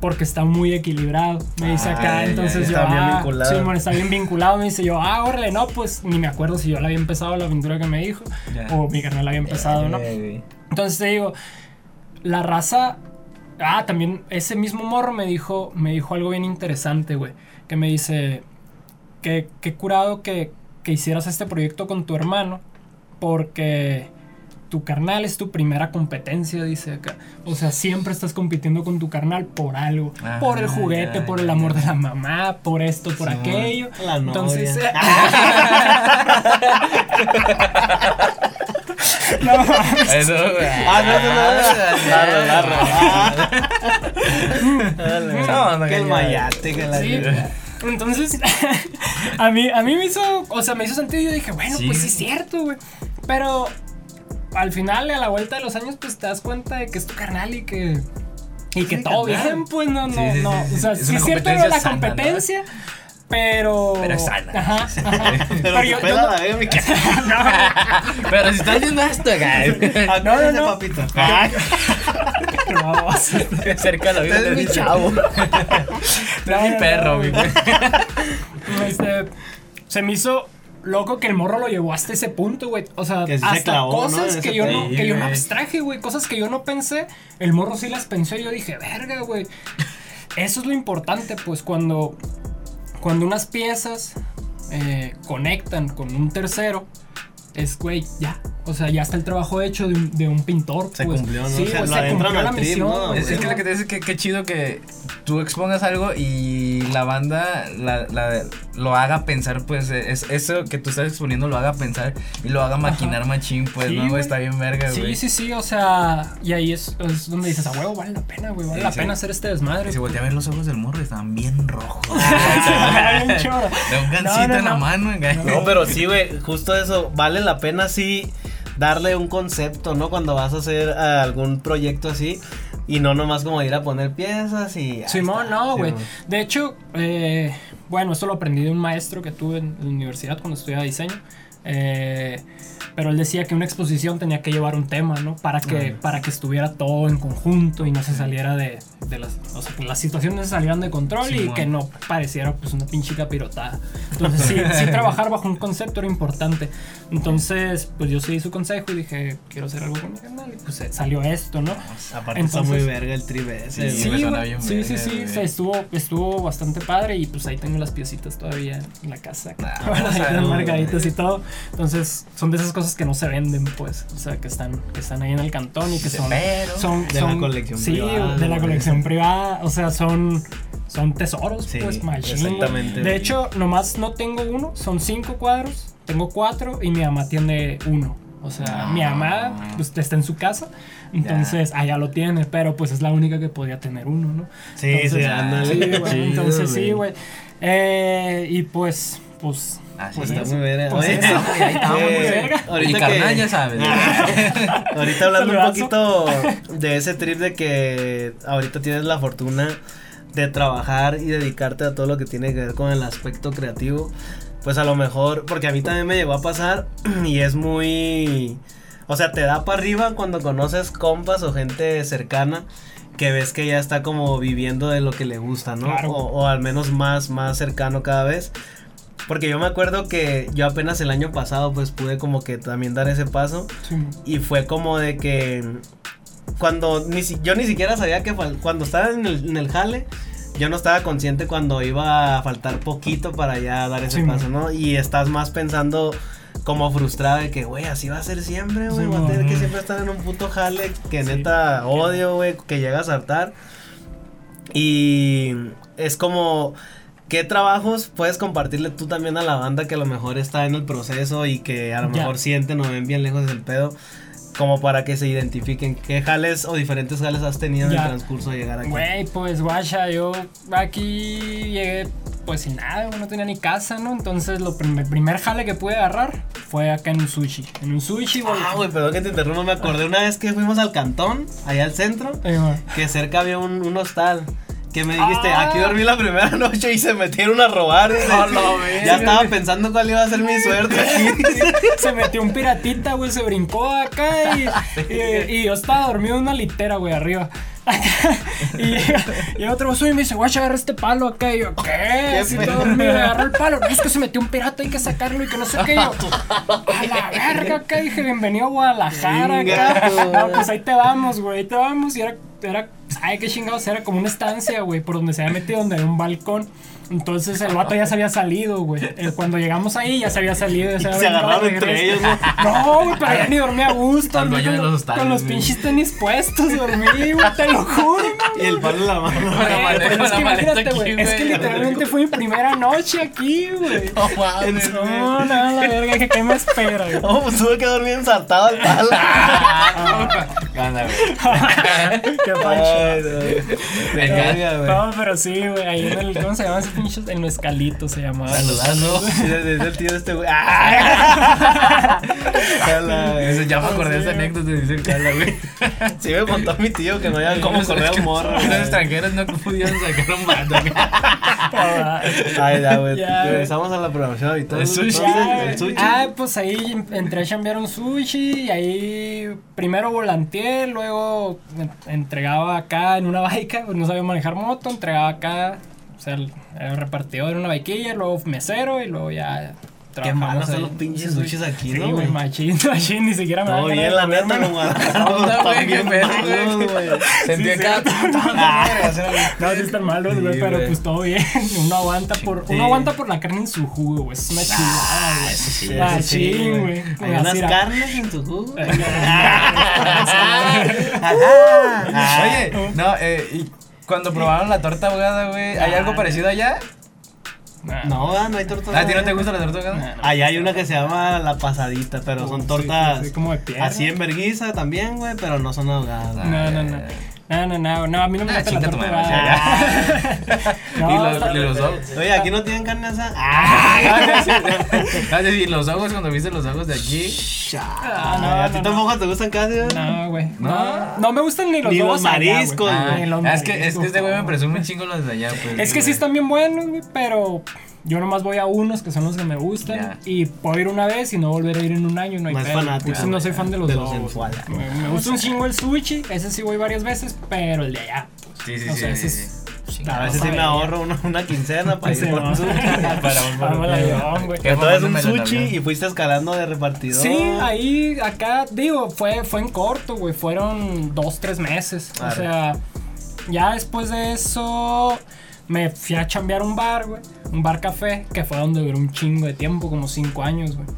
Porque está muy equilibrado, me dice Ah, acá. ya, ya, entonces yo, Está bien ah, vinculado. sí, bueno, está bien vinculado. Me dice yo, ah, órale, no, pues ni me acuerdo si yo la había empezado la aventura que me dijo Ya. o mi carnal la había empezado, ¿no? Eh. Entonces te digo, la raza. Ah, también ese mismo morro me dijo, me dijo algo bien interesante, güey. Que me dice que, que curado que, que hicieras este proyecto con tu hermano. Porque tu carnal es tu primera competencia, dice acá. O sea, siempre estás compitiendo con tu carnal por algo. Ah, por el juguete, ya, por el amor ya. de la mamá, por esto, por Simón. aquello. La novia. Entonces. no. Eso, güey. Ah, no, no, no. Dale. No, no, Que el ya. mayate, que la Sí, entonces a mí, a mí me hizo, o sea, me hizo sentido y yo dije, bueno, Sí. pues sí es cierto, güey. Pero al final, a la vuelta de los años, pues te das cuenta de que es tu carnal y que y que Sí, todo carnal. bien, pues no, no, Sí, sí, no. sí. O sea, Es sí es cierto la sana, ¿no? competencia, pero. Pero sana. Ajá, ajá. Pero yo- yo no- la mi casa. Pero si estás viendo esto, güey. No, no, no, no. papito. no, sí. Cerca lo Usted es mi chavo. Tú eres mi perro, güey. Este, se me hizo loco que el morro lo llevó hasta ese punto, güey. O sea, Que sí se hasta cosas que yo no, que yo no abstraje, güey. Cosas que yo no pensé. El morro sí las pensó y yo dije, verga, güey. Eso es lo importante, pues, cuando, cuando unas piezas eh, conectan con un tercero. es, güey, ya. O sea, ya está el trabajo hecho de un, de un pintor. Se pues. cumplió, ¿no? Sí, O sea, güey, lo se cumplió la trip, misión. Es, es que lo que te dice que qué chido que tú expongas algo y la banda la, la- lo haga pensar, pues, es, eso que tú estás exponiendo lo haga pensar y lo haga maquinar machín, pues, Sí, ¿no? güey? Está bien verga, güey. Sí, sí, sí, o sea, y ahí es, es donde dices, a huevo, vale la pena, güey, vale Sí, la sí. pena hacer este desmadre. Si volteé a ver los ojos del morro, estaban bien rojos. Bien choro. De un gancito no, en la no. mano, güey. No, pero sí, güey, justo eso, vale la pena sí darle un concepto, ¿no? Cuando vas a hacer algún proyecto así y no nomás como ir a poner piezas y... Simón, está, no, güey. De hecho, eh, bueno, esto lo aprendí de un maestro que tuve en la universidad cuando estudiaba diseño. Eh, pero él decía que una exposición tenía que llevar un tema, ¿no? Para que, para que estuviera todo en conjunto y no se saliera de, de las... O sea, que las situaciones salieran de control y Simón. que no pareciera pues una pinche capirotada. Entonces sí, sí trabajar bajo un concepto era importante. Entonces, pues yo seguí su consejo y dije, quiero hacer algo con mi canal. Y pues salió esto, ¿no? Aparte está Entonces- muy verga el tribe ese, Sí, Sí, sí, sí, sí, estuvo, estuvo bastante padre y pues ahí tengo las piecitas todavía en la casa. Ah, Ahí ver, marcaditas y todo. Entonces, son de esas cosas que no se venden, pues. O sea, que están, que están ahí en el cantón y que son. Pero- son De la son- colección sí, privada, de la güey. Colección privada. O sea, son. Son tesoros, Sí, pues, machín, exactamente, De hecho, nomás no tengo uno, son cinco cuadros. Tengo cuatro y mi mamá tiene uno. O sea, mi mamá pues, está en su casa, entonces allá lo tiene, pero pues es la única que podría tener uno, ¿no? Sí, Entonces, sí, ah, ándale. sí, entonces sí, güey. Eh, y pues, pues, Así pues Está es. muy verga. Pues Oye, eso, güey, ahí estamos, eh, muy verga. ahorita Y que- carnal, ya sabes. Ahorita hablando un poquito de ese trip de que ahorita tienes la fortuna de trabajar y dedicarte a todo lo que tiene que ver con el aspecto creativo, pues a lo mejor, porque a mí también me llegó a pasar y es muy, o sea, te da para arriba cuando conoces compas o gente cercana que ves que ya está como viviendo de lo que le gusta, ¿no? Claro. O, o al menos más, más cercano cada vez. Porque yo me acuerdo que yo apenas el año pasado pues pude como que también dar ese paso sí, y fue como de que cuando ni si- yo ni siquiera sabía que cuando estaba en el, en el jale, yo no estaba consciente cuando iba a faltar poquito para ya dar ese Sí, paso. ¿no? Y estás más pensando como frustrada de que, güey, así va a ser siempre, güey, Sí, voy a tener que siempre estar en un puto jale que neta odio, güey, que llegas a hartar. Y es como ¿Qué trabajos puedes compartirle tú también a la banda que a lo mejor está en el proceso y que a lo mejor sienten o ven bien lejos del pedo? Como para que se identifiquen qué jales o diferentes jales has tenido en Ya. el transcurso de llegar aquí. Güey, pues guacha, yo aquí llegué pues sin nada, no tenía ni casa, ¿no? Entonces lo prim- el primer jale que pude agarrar fue acá en un sushi. En un sushi, güey. Ah, güey, perdón que te interrumpa, me acordé una vez que fuimos al cantón, allá al centro, que cerca había un, un hostal. Que me dijiste, Ah. aquí dormí la primera noche y se metieron a robar. la verga. ya estaba pensando cuál iba a ser mi suerte se metió un piratita, güey, se brincó acá y, y, y yo estaba dormido en una litera, güey, arriba. y, y otro vaso y me dice, guacha, agarra este palo acá. Y yo, ¿qué? Así todo dormido, agarró el palo. No, es que se metió un pirata, hay que sacarlo y que no sé qué. Y yo, a la verga acá. Dije, bienvenido a Guadalajara acá. No, pues ahí te vamos, güey, ahí te vamos. Y era, era, ay, qué chingados, era como una estancia, güey, por donde se había metido, donde había un balcón. Entonces el vato ya se había salido, güey. Eh, Cuando llegamos ahí ya se había salido. ya Y había se agarraron entre ellos, ¿no? No, güey, pero ya ni dormí a gusto. Al dueño con, de los hostales, con los güey. pinches tenis puestos, dormí, güey, te lo juro, Y el palo en la mano. Güey. maleta- Pero con es que maleta imagínate, aquí, güey. Es que güey. literalmente fue mi primera noche aquí, güey. No mames, güey. No, no, la verga, que qué me espera, güey. Oh, pues tuve que dormir ensartado al palo. Anda, güey. Qué pancho. Ay, no. Venga. Güey. No, pero sí, güey, ahí en el, ¿cómo se llama ese pinche? El mezcalito se llamaba. Saludando. Sí, Es es el tío de este güey. ¡Ah! Dice, ya me acordé de esa anécdota, dice el Cala, güey. Sí me contó mi tío que no había cómo correr al morro. Los extranjeros no pudieron sacar un. Ah, Ay, ya, güey. Güey. Regresamos a la programación habitual. El sushi. El sushi. Ah, pues ahí entré a chambear un sushi y ahí primero volanteé, luego en- entregaba acá en una baica, pues no sabía manejar moto, entregaba acá, sea, el, el repartidor en una baiquilla, luego mesero y luego ya Qué malos son los pinches sushis aquí, sí, ¿no, güey? Machín, machín, ni siquiera me Todo bien, la neta. Onda, güey, qué pedo, güey. Sí, acá. No, sí están malos, güey, pero pues todo bien. Uno aguanta por, uno aguanta por la carne en su jugo, güey. Es una chulada, güey. Sí, Machín, güey. Hay unas carnes en tu jugo. Oye, no, eh, cuando probaron la torta ahogada, güey, ¿hay algo parecido allá? Nah. No, ah, no hay torta. ¿A ti no te gusta la torta ahogada? Nah. Allá hay una que se llama la pasadita, pero son Sí, tortas sí, sí, como de pierna. así en verguiza también, güey, pero no son ahogadas. No, no, no. No, no, no, no, a mí no me Ah, gusta la chinga tu torta madre, ahogada. No, y los, y los ojos. Oye, aquí no tienen carne asada. Ah. Ah, sí, los ojos, cuando viste los ojos de aquí. Ah, no, ¿A ti no, tampoco te gustan casi? güey? No, güey. No. No, no me gustan ni los Ni los allá, güey. mariscos, Ah, Ni los es, que, es que mariscos, este güey me presume un chingo los de allá, pues. Es que sí están bien buenos, güey, pero yo nomás voy a unos que son los que me gustan y puedo ir una vez y no volver a ir en un año, no hay Más pedo. fanático, Pues no soy fan de los de dos. Me, me gusta un chingo el sushi, ese sí voy varias veces, pero el de allá. Sí, sí, o sí. sea, sí, es- A veces sí me ahorro una, una quincena para Sí, ir por no. un sushi. Para un avión, güey. ¿Qué Entonces fue un sushi y fuiste escalando de repartidor. Sí, ahí, acá, digo, fue, fue en corto, güey. Fueron dos, tres meses. Claro. O sea, ya después de eso me fui a chambear un bar, güey. Un bar café, que fue donde duró un chingo de tiempo, como cinco años, güey.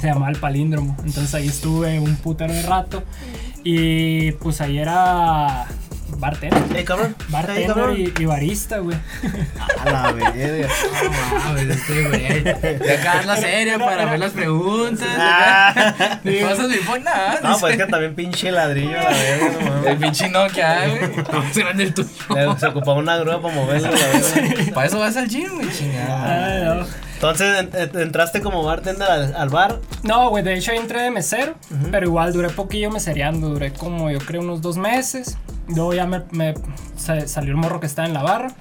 Se llamaba El Palíndromo. Entonces ahí estuve un putero de rato. Y pues ahí era bartender. Eh, cabrón. Bartender cabrón. y, y barista, güey. A la verga. No mames, este güey. Acá la serie para ver las preguntas. Ah. Cosas mi phone, nada. No, pues es que también pinche ladrillo, la verga, no El mames. pinche Nokia, güey. Grande el tuyo. Se ocupaba una grúa para moverlo, la verga. Para eso vas al gym, güey, chingada. Ay, no. Entonces en- en- entraste como bartender al, al bar. No, güey, de hecho entré de mesero, pero igual duré poquillo mesereando, duré como yo creo unos dos meses. Luego ya me, me sa- salió el morro que estaba en la barra.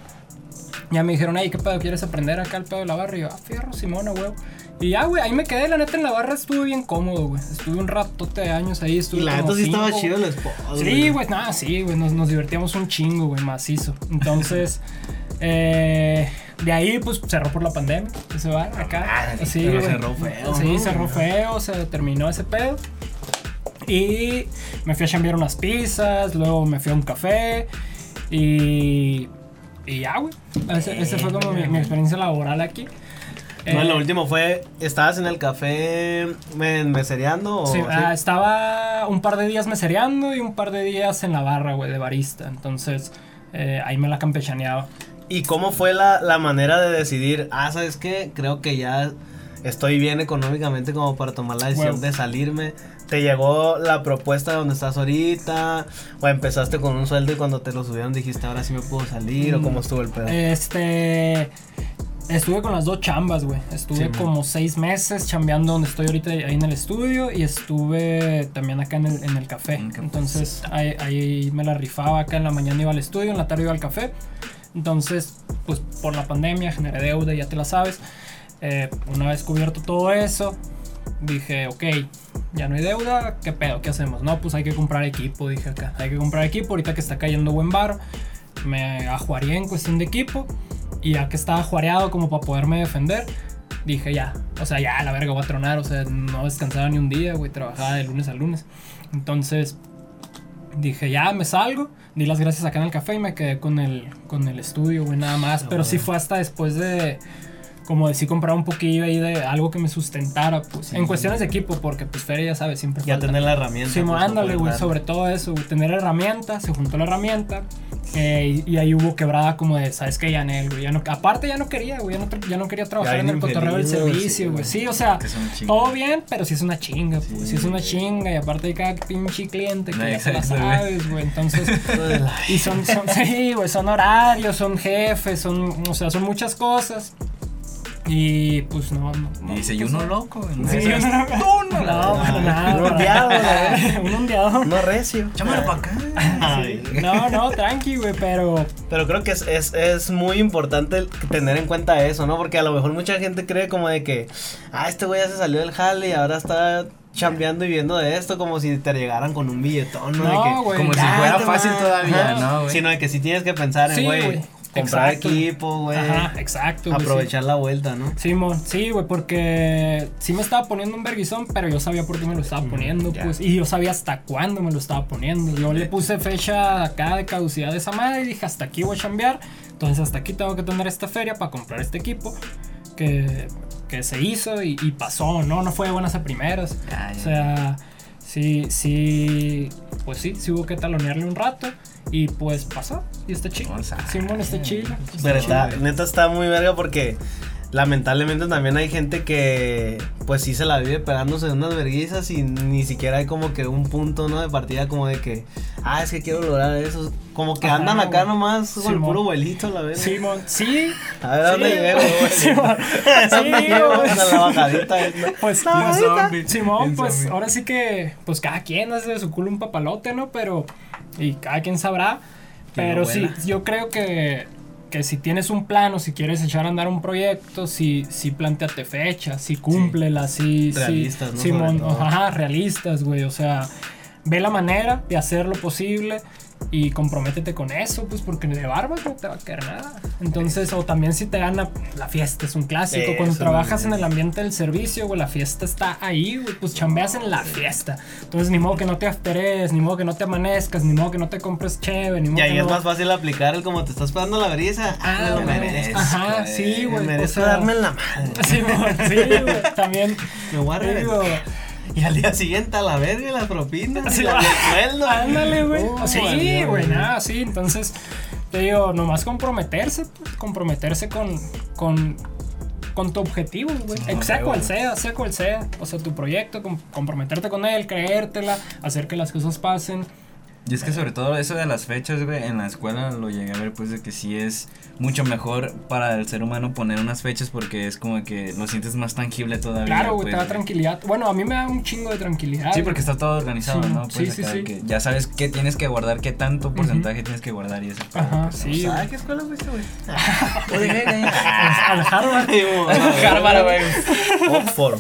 Ya me dijeron, hey, ¿qué pedo quieres aprender acá el pedo de la barra? Y yo, ah, fierro, Simona, huevo. Y ya, güey, ahí me quedé, la neta en la barra estuve bien cómodo, güey. Estuve un ratote de años ahí, estuve Y la neta sí estaba chido el spot. Sí, güey, nada, sí, güey, nos, nos divertíamos un chingo, güey, macizo. Entonces, eh, de ahí, pues, cerró por la pandemia, ese bar, acá. Ah, sí, pero güey. cerró feo, Sí, ¿no? cerró feo, se terminó ese pedo. Y me fui a chambear unas pizzas, luego me fui a un café y... Y ya, güey. Ese, ese fue como mi, mi experiencia laboral aquí. No, Eh, lo último fue, ¿estabas en el café mesereando o Sí, ah, estaba un par de días mesereando y un par de días en la barra, güey, de barista. Entonces, eh, ahí me la campechaneaba. ¿Y cómo fue la, la manera de decidir, ah, ¿sabes qué? Creo que ya estoy bien económicamente como para tomar la decisión de salirme. ¿Te llegó la propuesta de donde estás ahorita? ¿O empezaste con un sueldo y cuando te lo subieron dijiste, ahora sí me puedo salir? ¿O Mm, cómo estuvo el pedo? Este. Estuve con las dos chambas, güey. Estuve Sí, como seis meses chambeando donde estoy ahorita ahí en el estudio y estuve también acá en el, en el café. En el café. Entonces ahí, ahí me la rifaba. Acá en la mañana iba al estudio, en la tarde iba al café. Entonces, pues por la pandemia generé deuda, ya te la sabes. Eh, una vez cubierto todo eso, dije, ok, ya no hay deuda, ¿qué pedo? ¿Qué hacemos? No, pues hay que comprar equipo, dije acá. Hay que comprar equipo, ahorita que está cayendo buen bar. Me ajuaría en cuestión de equipo. Y ya que estaba juareado como para poderme defender, dije ya, o sea, ya la verga voy a tronar, o sea, no descansaba ni un día, güey, trabajaba de lunes a lunes. Entonces dije ya me salgo, di las gracias acá en el café y me quedé con el, con el estudio, güey, nada más. Pero sí fue hasta después de, como de sí comprar un poquillo ahí de algo que me sustentara, pues, en cuestiones de equipo, porque pues Feria ya sabes, siempre ya falta. tener la herramienta. Sí, pues, ándale, güey, sobre todo eso, güey, tener herramientas, se juntó la herramienta eh, y, y ahí hubo quebrada como de, ¿sabes qué, Yanel, güey? Ya no, aparte ya no quería, güey, ya no, ya no quería trabajar Ya en el cotorreo del servicio, sí, güey. Sí, o sea, todo bien, pero sí es una chinga, pues, sí, es una chinga y aparte de cada pinche cliente que No, ya se la sabes, güey, entonces... Y son, son, sí, güey, son horarios, son jefes, son, o sea, son muchas cosas. Y pues no, no. no, Y dice, y pues, uno no. loco, güey. Sí, no, uno no, no, para nada. Un ondeado, la Un ondeado. No recio. Chámalo para acá. No, no, tranqui, güey, pero. Pero creo que es, es, es muy importante tener en cuenta eso, ¿no? Porque a lo mejor mucha gente cree como de que, ah, este güey ya se salió del jale y ahora está chambeando y viendo de esto como si te llegaran con un billetón, ¿no? No, de que, güey. Como si "Ah, fuera fácil va". todavía, Ajá. ¿no, güey? Sino de que si tienes que pensar en, Sí, güey, güey. Comprar Exacto. equipo, güey. Ajá, exacto. sí. Aprovechar la vuelta, ¿no? Simón, sí, güey, porque sí me estaba poniendo un verguizón, pero yo sabía por qué me lo estaba poniendo, ya. pues, y yo sabía hasta cuándo me lo estaba poniendo. Yo le puse fecha acá de caducidad de esa madre y dije, hasta aquí voy a chambear, entonces hasta aquí tengo que tener esta feria para comprar este equipo que, que se hizo y, y pasó, ¿no? No fue de buenas a primeras. O sea, sí, sí, pues sí, sí hubo que talonearle un rato y pues pasó y está chido. Simón está chido. Pero está, chido. neta está muy verga porque lamentablemente también hay gente que pues sí se la vive pegándose de unas verguizas y ni siquiera hay como que un punto, ¿no? De partida como de que, ah, es que quiero lograr eso. Como que Ajá, andan acá nomás con el Simón. puro vuelito, la verga. Simón, sí. A ver, ¿a dónde güey? Simón. ¿A dónde Sí, llego? la bajadita. Pues La bajadita. zombie. Simón, pues zombie. ahora sí que, pues cada quien hace de su culo un papalote, ¿no? Pero, y cada quien sabrá. Pero sí, yo creo que, que si tienes un plan o si quieres echar a andar un proyecto, sí, sí planteate fechas, sí cúmplelas, sí, sí. Realistas, ¿no? Sobre todo. ajá, realistas, güey. O sea, ve la manera de hacer lo posible y comprométete con eso, pues porque de barbas no te va a quedar nada. Entonces, o también si te gana la fiesta, es un clásico. Cuando Eso, trabajas güey. en el ambiente del servicio, güey, la fiesta está ahí, güey, pues chambeas en la fiesta. Entonces, ni modo que no te afteres, ni modo que no te amanezcas, ni modo que no te compres cheve, ni modo Y ahí que es no... más fácil aplicar el como te estás pegando la brisa. Ah, me merezco. Ajá, güey. sí, Me güey. o merezco sea, darme en la madre. Sí, güey, sí, güey, también. Me voy a. Y al día siguiente a la verga y la propina. Sí, y la- sueldo. Ándale, güey. Oh, sí, güey, nada, sí. Entonces, te digo, nomás comprometerse, pues, comprometerse con, con, con tu objetivo, güey. Sí, sea cual sea, sea cual sea. O sea, tu proyecto, com- comprometerte con él, creértela, hacer que las cosas pasen. Y es que sobre todo eso de las fechas, güey, en la escuela lo llegué a ver, pues, de que sí es mucho mejor para el ser humano poner unas fechas porque es como que lo sientes más tangible todavía. Claro, güey, pues, te da tranquilidad. Bueno, a mí me da un chingo de tranquilidad. Sí, porque está todo organizado, Sí, ¿no? sí, Pues sí, acá sí. que ya sabes qué tienes que guardar, qué tanto porcentaje tienes que guardar y eso. Ajá, Pues, sí, ¿Sabes qué escuela fuiste, güey? Al Harvard. Bárbaro, güey. Oxford.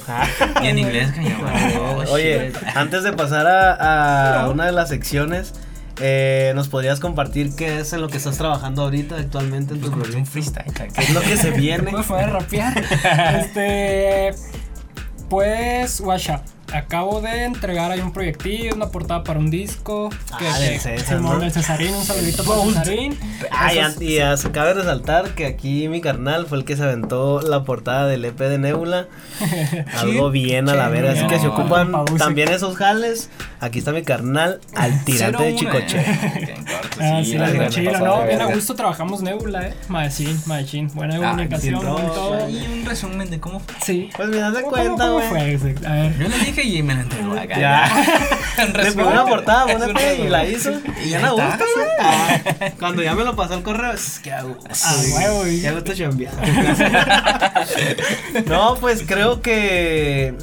Y en inglés, cañón. Oh, Oye, antes de pasar a, a una de las secciones, eh, ¿nos podrías compartir qué es en lo que estás trabajando ahorita actualmente en tu Pues proyecto? un freestyle. ¿Qué es lo que se viene? Fue a rapear. este. Pues, guacha. Acabo de entregar ahí un proyectillo, una portada para un disco. Ah, del César, ¿no? del Cesarín, un saludito para Cesarín. Ay, Esos- y a- cabe resaltar que aquí mi carnal fue el que se aventó la portada del EP de Nebula. Algo bien a la vera. Así que si ocupan también esos jales, aquí está mi carnal al tirante de 01, Chicoche. Ah, sí, la la no, de bien a gusto trabajamos Nebula, eh. Machín, machín. Buena Ah, comunicación. Y un resumen de cómo fue. Sí. Pues mira, de ¿Cómo- cuenta, cómo güey. A ver. Yo le dije y me lo entregó acá. Ya. En Le resumen, pegó una portada, una y la hizo. Y ya está. gusta, güey. Ah, Cuando ya me lo pasó el correo, es que hago. Ah, huevo, y- Qué gusto chambear. No, pues creo que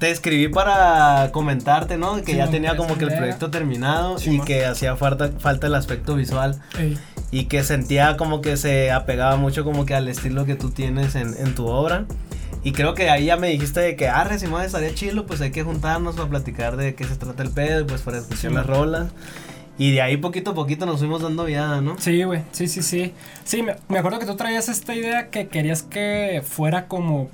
te escribí para comentarte, ¿no? Que Sí, ya tenía como que el proyecto terminado Sí, y man. que hacía falta, falta el aspecto visual Ey. y que sentía como que se apegaba mucho como que al estilo que tú tienes en, en tu obra. Y creo que ahí ya me dijiste de que, ah, Simón, estaría chilo, pues hay que juntarnos para platicar de qué se trata el pedo, pues para escuchar Sí. las rolas. Y de ahí poquito a poquito nos fuimos dando viada, ¿no? Sí, güey, sí, sí, sí. Sí, me, me acuerdo que tú traías esta idea que querías que fuera como.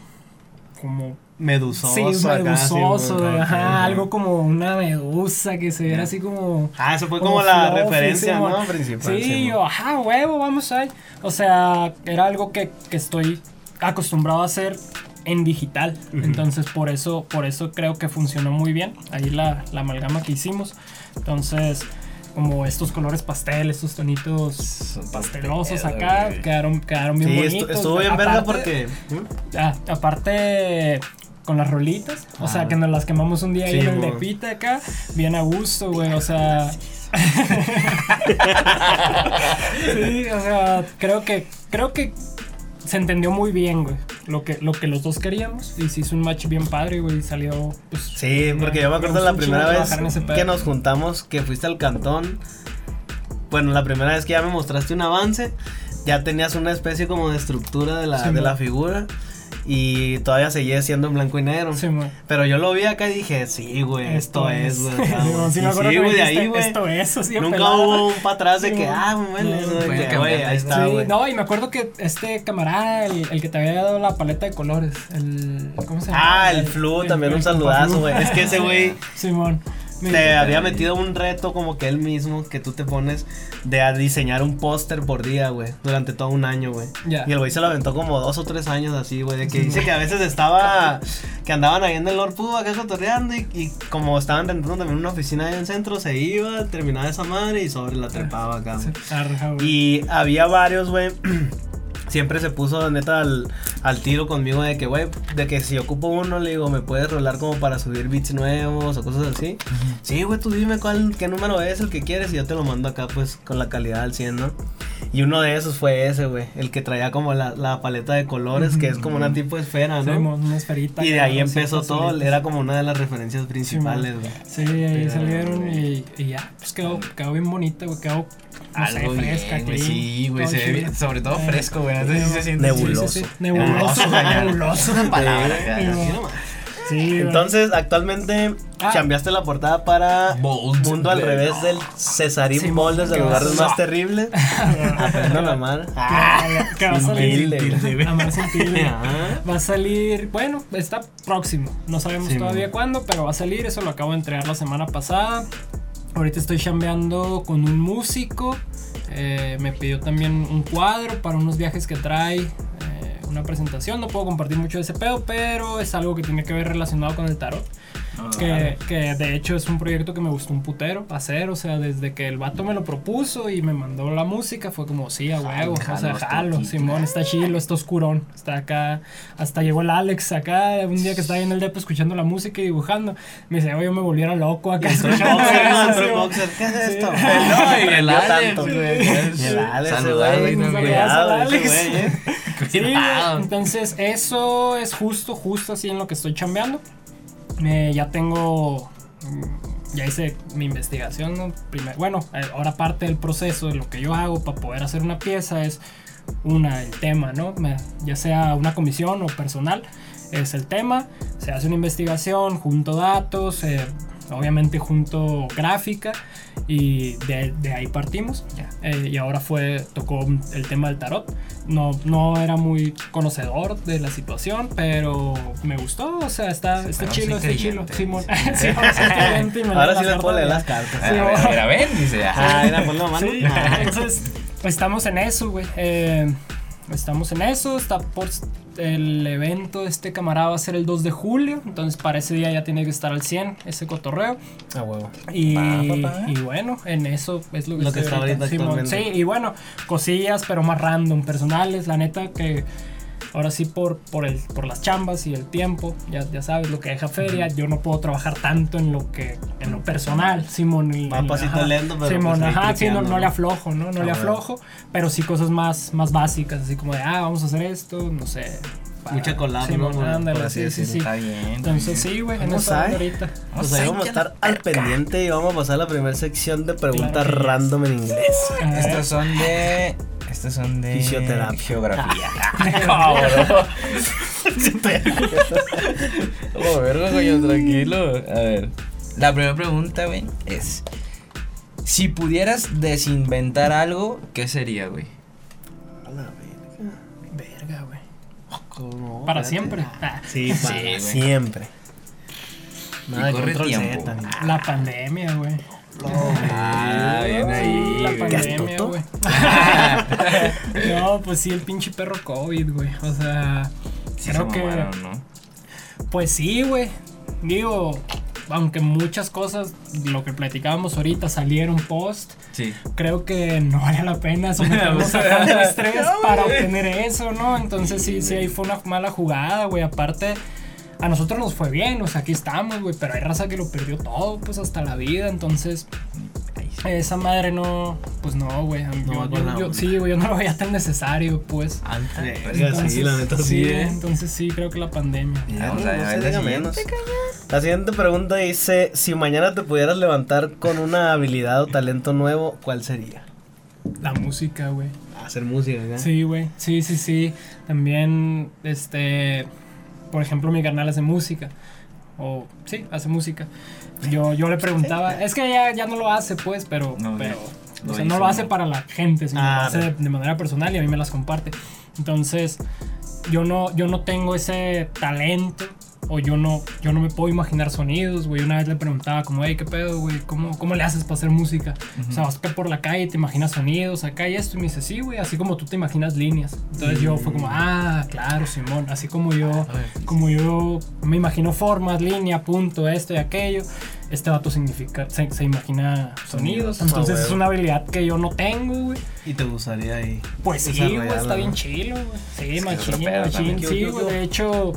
como. Medusoso. sí, acá, medusoso, sí, ajá, algo como una medusa que se viera así como. Ah, eso fue como como, la referencia. ¿no? Principal. Sí, Simón. yo, ajá, huevo, vamos ahí. O sea, era algo que, que estoy acostumbrado a hacer en digital. Entonces, por eso, por eso creo que funcionó muy bien. Ahí la, la amalgama que hicimos. Entonces, como estos colores pastel, estos tonitos pastelosos acá, güey. quedaron, quedaron bien Sí, bonitos. estuvo bien verga Aparte- porque. Ah, aparte con las rolitas, o sea, que nos las quemamos un día ahí en el de pita acá, bien a gusto, güey, o sea. sí, o sea, creo que creo que se entendió muy bien, güey, lo que lo que los dos queríamos y se hizo un match bien padre, güey, y salió pues Sí, porque yo me acuerdo la primera vez que nos juntamos, que fuiste al cantón. Bueno, la primera vez que ya me mostraste un avance, ya tenías una especie como de estructura de la, Sí, de la figura. Y todavía seguía siendo en blanco y negro. Sí, güey. Pero yo lo vi acá y dije, sí, güey, esto, es, güey. Sí, güey. sí, de ahí, güey. Esto es, así Nunca pelada. hubo un para atrás de Sí, que, ah, bueno, güey, ahí está, Sí, güey. no, y me acuerdo que este camarada, el, el que te había dado la paleta de colores, el. ¿Cómo se llama? Ah, el Flu, también un saludazo, güey. Es que ese güey Simón. Me te había metido un reto como que él mismo, que tú te pones de a diseñar un póster por día, güey, durante todo un año, güey. Y el güey se lo aventó como dos o tres años así, güey, de que dice que a veces estaba, que andaban ahí en el Lord Pub acá cotorreando y, y como estaban rentando también una oficina ahí en el centro, se iba, terminaba esa madre y sobre la trepaba acá, güey. Y había varios, güey. Siempre se puso neta al, al tiro conmigo de que, güey, de que si ocupo uno, le digo, ¿me puedes rolar como para subir beats nuevos o cosas así? Sí, güey, tú dime cuál, qué número es el que quieres y yo te lo mando acá, pues, con la calidad al 100, ¿no? Y uno de esos fue ese, güey, el que traía como la, la paleta de colores, que es como una tipo esfera, ¿no? Simón, una esferita. Y de ahí empezó todo, azulitas. era como una de las referencias principales, güey. Sí, ahí salieron y, y ya, pues quedó, quedó bien bonita, güey, quedó, no sé, Algo fresca, bien, güey. Sí, güey, se ve bien, sobre todo Eh, fresco, güey. No siente Nebuloso. Sí, sí, sí, Nebuloso, güey. nebuloso. Una palabra, Sí, güey. Entonces, actualmente Ah. cambiaste la portada para Bold. Mundo al revés del Cesarín Sí, Moldes de que los vas- lugares más terribles. Aprendan a amar. Que- que va a salir. Humilde. Amar sin tilde. Ajá. Va a salir, bueno, está próximo. No sabemos Sí, todavía man. cuándo, pero va a salir. Eso lo acabo de entregar la semana pasada. Ahorita estoy chambeando con un músico. eh, me pidió también un cuadro para unos viajes que trae. eh, una presentación. No puedo compartir mucho de ese pedo, pero es algo que tiene que ver relacionado con el tarot. Ah, Que, que de hecho es un proyecto que me gustó un putero hacer, o sea, desde que el vato me lo propuso y me mandó la música, fue como, sí, a huevo, o sea, jalo. Simón, está chilo, está oscurón, está acá, hasta llegó el Alex acá, un día que estaba ahí en el depo escuchando la música y dibujando, me dice, oye, yo me volviera loco acá escuchando Boxer. ¿Qué es Sí. esto? No, y el Alex. Y el Alex. Sí, entonces eso es justo, justo así en lo que estoy chambeando. Eh, ya tengo, mm, ya hice mi investigación. bueno, eh, ahora parte del proceso de lo que yo hago para poder hacer una pieza es una, el tema, ¿no? Ya sea una comisión o personal, es el tema, se hace una investigación, junto datos, eh, obviamente junto gráfica y de, de ahí partimos. Eh, y ahora fue, tocó el tema del tarot. No, no era muy conocedor de la situación, pero me gustó, o sea, está, está Pero chilo, está chilo. Simón. Sí, ahora sí le puedo leer las cartas. Sí, ver, va. a ver, a ver, dice. Ah, mira, ponlo a mano. Sí, entonces estamos en eso, güey. Eh, estamos en eso, está por el evento de este camarada va a ser el 2 de julio, entonces para ese día ya tiene que estar al 100 ese cotorreo. A huevo. Y, Va, pa, pa. y bueno, en eso es lo que, Lo que está ahorita. Sí, y bueno, cosillas, pero más random, personales, la neta que ahora sí por, por, el, por las chambas y el tiempo, ya, ya sabes lo que deja feria, yo no puedo trabajar tanto en lo que en lo personal, Simón. en- Va pasito ajá. lento, pero Simón, pues ajá, sí, no, le aflojo, ¿no? No Ah, le bueno. aflojo, pero sí cosas más, más básicas, así como de, ah, vamos a hacer esto, no sé. para- Mucha collab, Simón, ¿no? Ándale, sí, sí, sí. Está bien. Entonces sí, güey, en Vamos eso ahorita. Pues Vamos ahí a vamos a estar al pendiente y vamos a pasar a la primera sección de preguntas random en inglés. Estos son de. Estos son de. Fisioterapia. Geografía. Cabrón. Oh, verga, coño, tranquilo. A ver. La primera pregunta, güey, es. Si pudieras desinventar algo, ¿qué sería, güey? A la verga. Verga. Para siempre. Ah, Sí, para Sí, siempre. Nada de corre tiempo. Z, La pandemia, güey. Ah, bien ahí, La güey. ¿Qué has pandemia, toto? güey. no, pues sí, el pinche perro COVID, güey. O sea, Sí creo se que. mamaron, ¿no? Pues sí, güey. Digo, aunque muchas cosas, lo que platicábamos ahorita, salieron post, Sí. creo que no vale la pena someternos a tanto estrés para obtener eso, ¿no? Entonces sí, sí, ahí fue una mala jugada, güey. Aparte, a nosotros nos fue bien, o sea, aquí estamos, güey, pero hay raza que lo perdió todo, pues hasta la vida, entonces esa madre no, pues no, güey. No yo- yo- sí, güey, yo no lo veía tan necesario, pues. Alta. Verga, sí, la neta sí, eh. Entonces sí, creo que la pandemia. Vamos a no ver se la siguiente, menos. La siguiente pregunta dice: Si mañana te pudieras levantar con una habilidad o talento nuevo, ¿cuál sería? La música, güey. hacer música acá. Sí, güey. Sí, sí, sí. También, este, por ejemplo, mi canal hace música. O, sí, hace música. Yo, yo le preguntaba, es que ya, ya no lo hace, pues, pero, No, pero, ya o sea, no lo hace ¿no? para la gente, sino Ah, lo hace de, de manera personal y a mí me las comparte. Entonces, yo no, yo no tengo ese talento. O yo no, yo no me puedo imaginar sonidos, güey. Una vez le preguntaba como, hey, ¿qué pedo, güey? ¿Cómo, ¿Cómo le haces para hacer música? O sea, vas por la calle, te imaginas sonidos acá y esto. Y me dice, sí, güey, así como tú te imaginas líneas. Entonces yo fue como, ah, claro, Simón. Así como yo, como yo me imagino formas, línea, punto, esto y aquello. Este vato significa, se, se imagina sonidos. Sonidos. Entonces Ah, es una habilidad que yo no tengo, güey. Y te gustaría ahí. Pues sí, güey, está bien chilo, güey. Sí, machín, machín. Sí, ¿Qué, qué, güey, de hecho,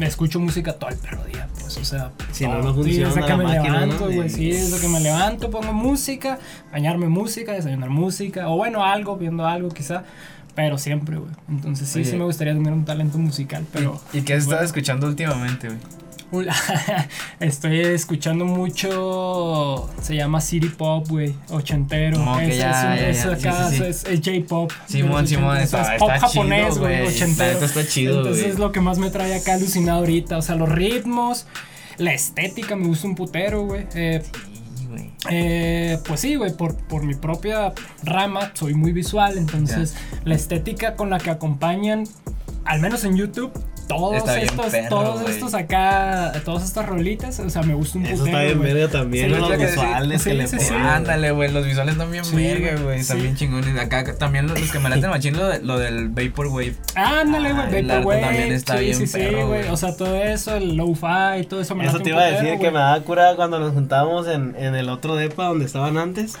me escucho música todo el perro día, pues, o sea. Si no, no funciona que la me máquina, ¿no? levanto, güey, De- sí, desde que me levanto pongo música, bañarme música, desayunar música, o bueno, algo, viendo algo quizá, pero siempre, güey. Entonces sí, Oye. sí me gustaría tener un talento musical, pero... ¿Y qué has estado escuchando últimamente, güey? Estoy escuchando mucho. Se llama City Pop, güey. Ochentero. Es, ya, es, un- ya, es ya, acá, sí, sí, sí. es, es J-Pop. Simón, Simón, está- es pop está japonés, güey. Ochentero. Neta está chido, Entonces es lo que más me trae acá alucinado ahorita. O sea, los ritmos, la estética me gusta un putero, güey. Eh, Sí, güey. eh, pues sí, güey, por, por mi propia rama soy muy visual, entonces la estética con la que acompañan, al menos en YouTube, todos Está bien estos, perro, todos güey. estos acá, todas estas rolitas, o sea, me gusta un Eso putero, está bien verga también, Sí, los lo que visuales sí, que le sí, ponen. sí. Ándale, güey, los visuales están bien verga, güey, güey, están sí. bien chingones. Acá también los, los que me laten machín lo, de- lo del Vaporwave. Ándale, güey, Ah, Vaporwave, también está sí, bien sí, sí, perro, güey, o sea, todo eso, el lo-fi, todo eso me Eso te iba a decir que me daba cura cuando nos juntábamos en, en el otro depa donde estaban antes.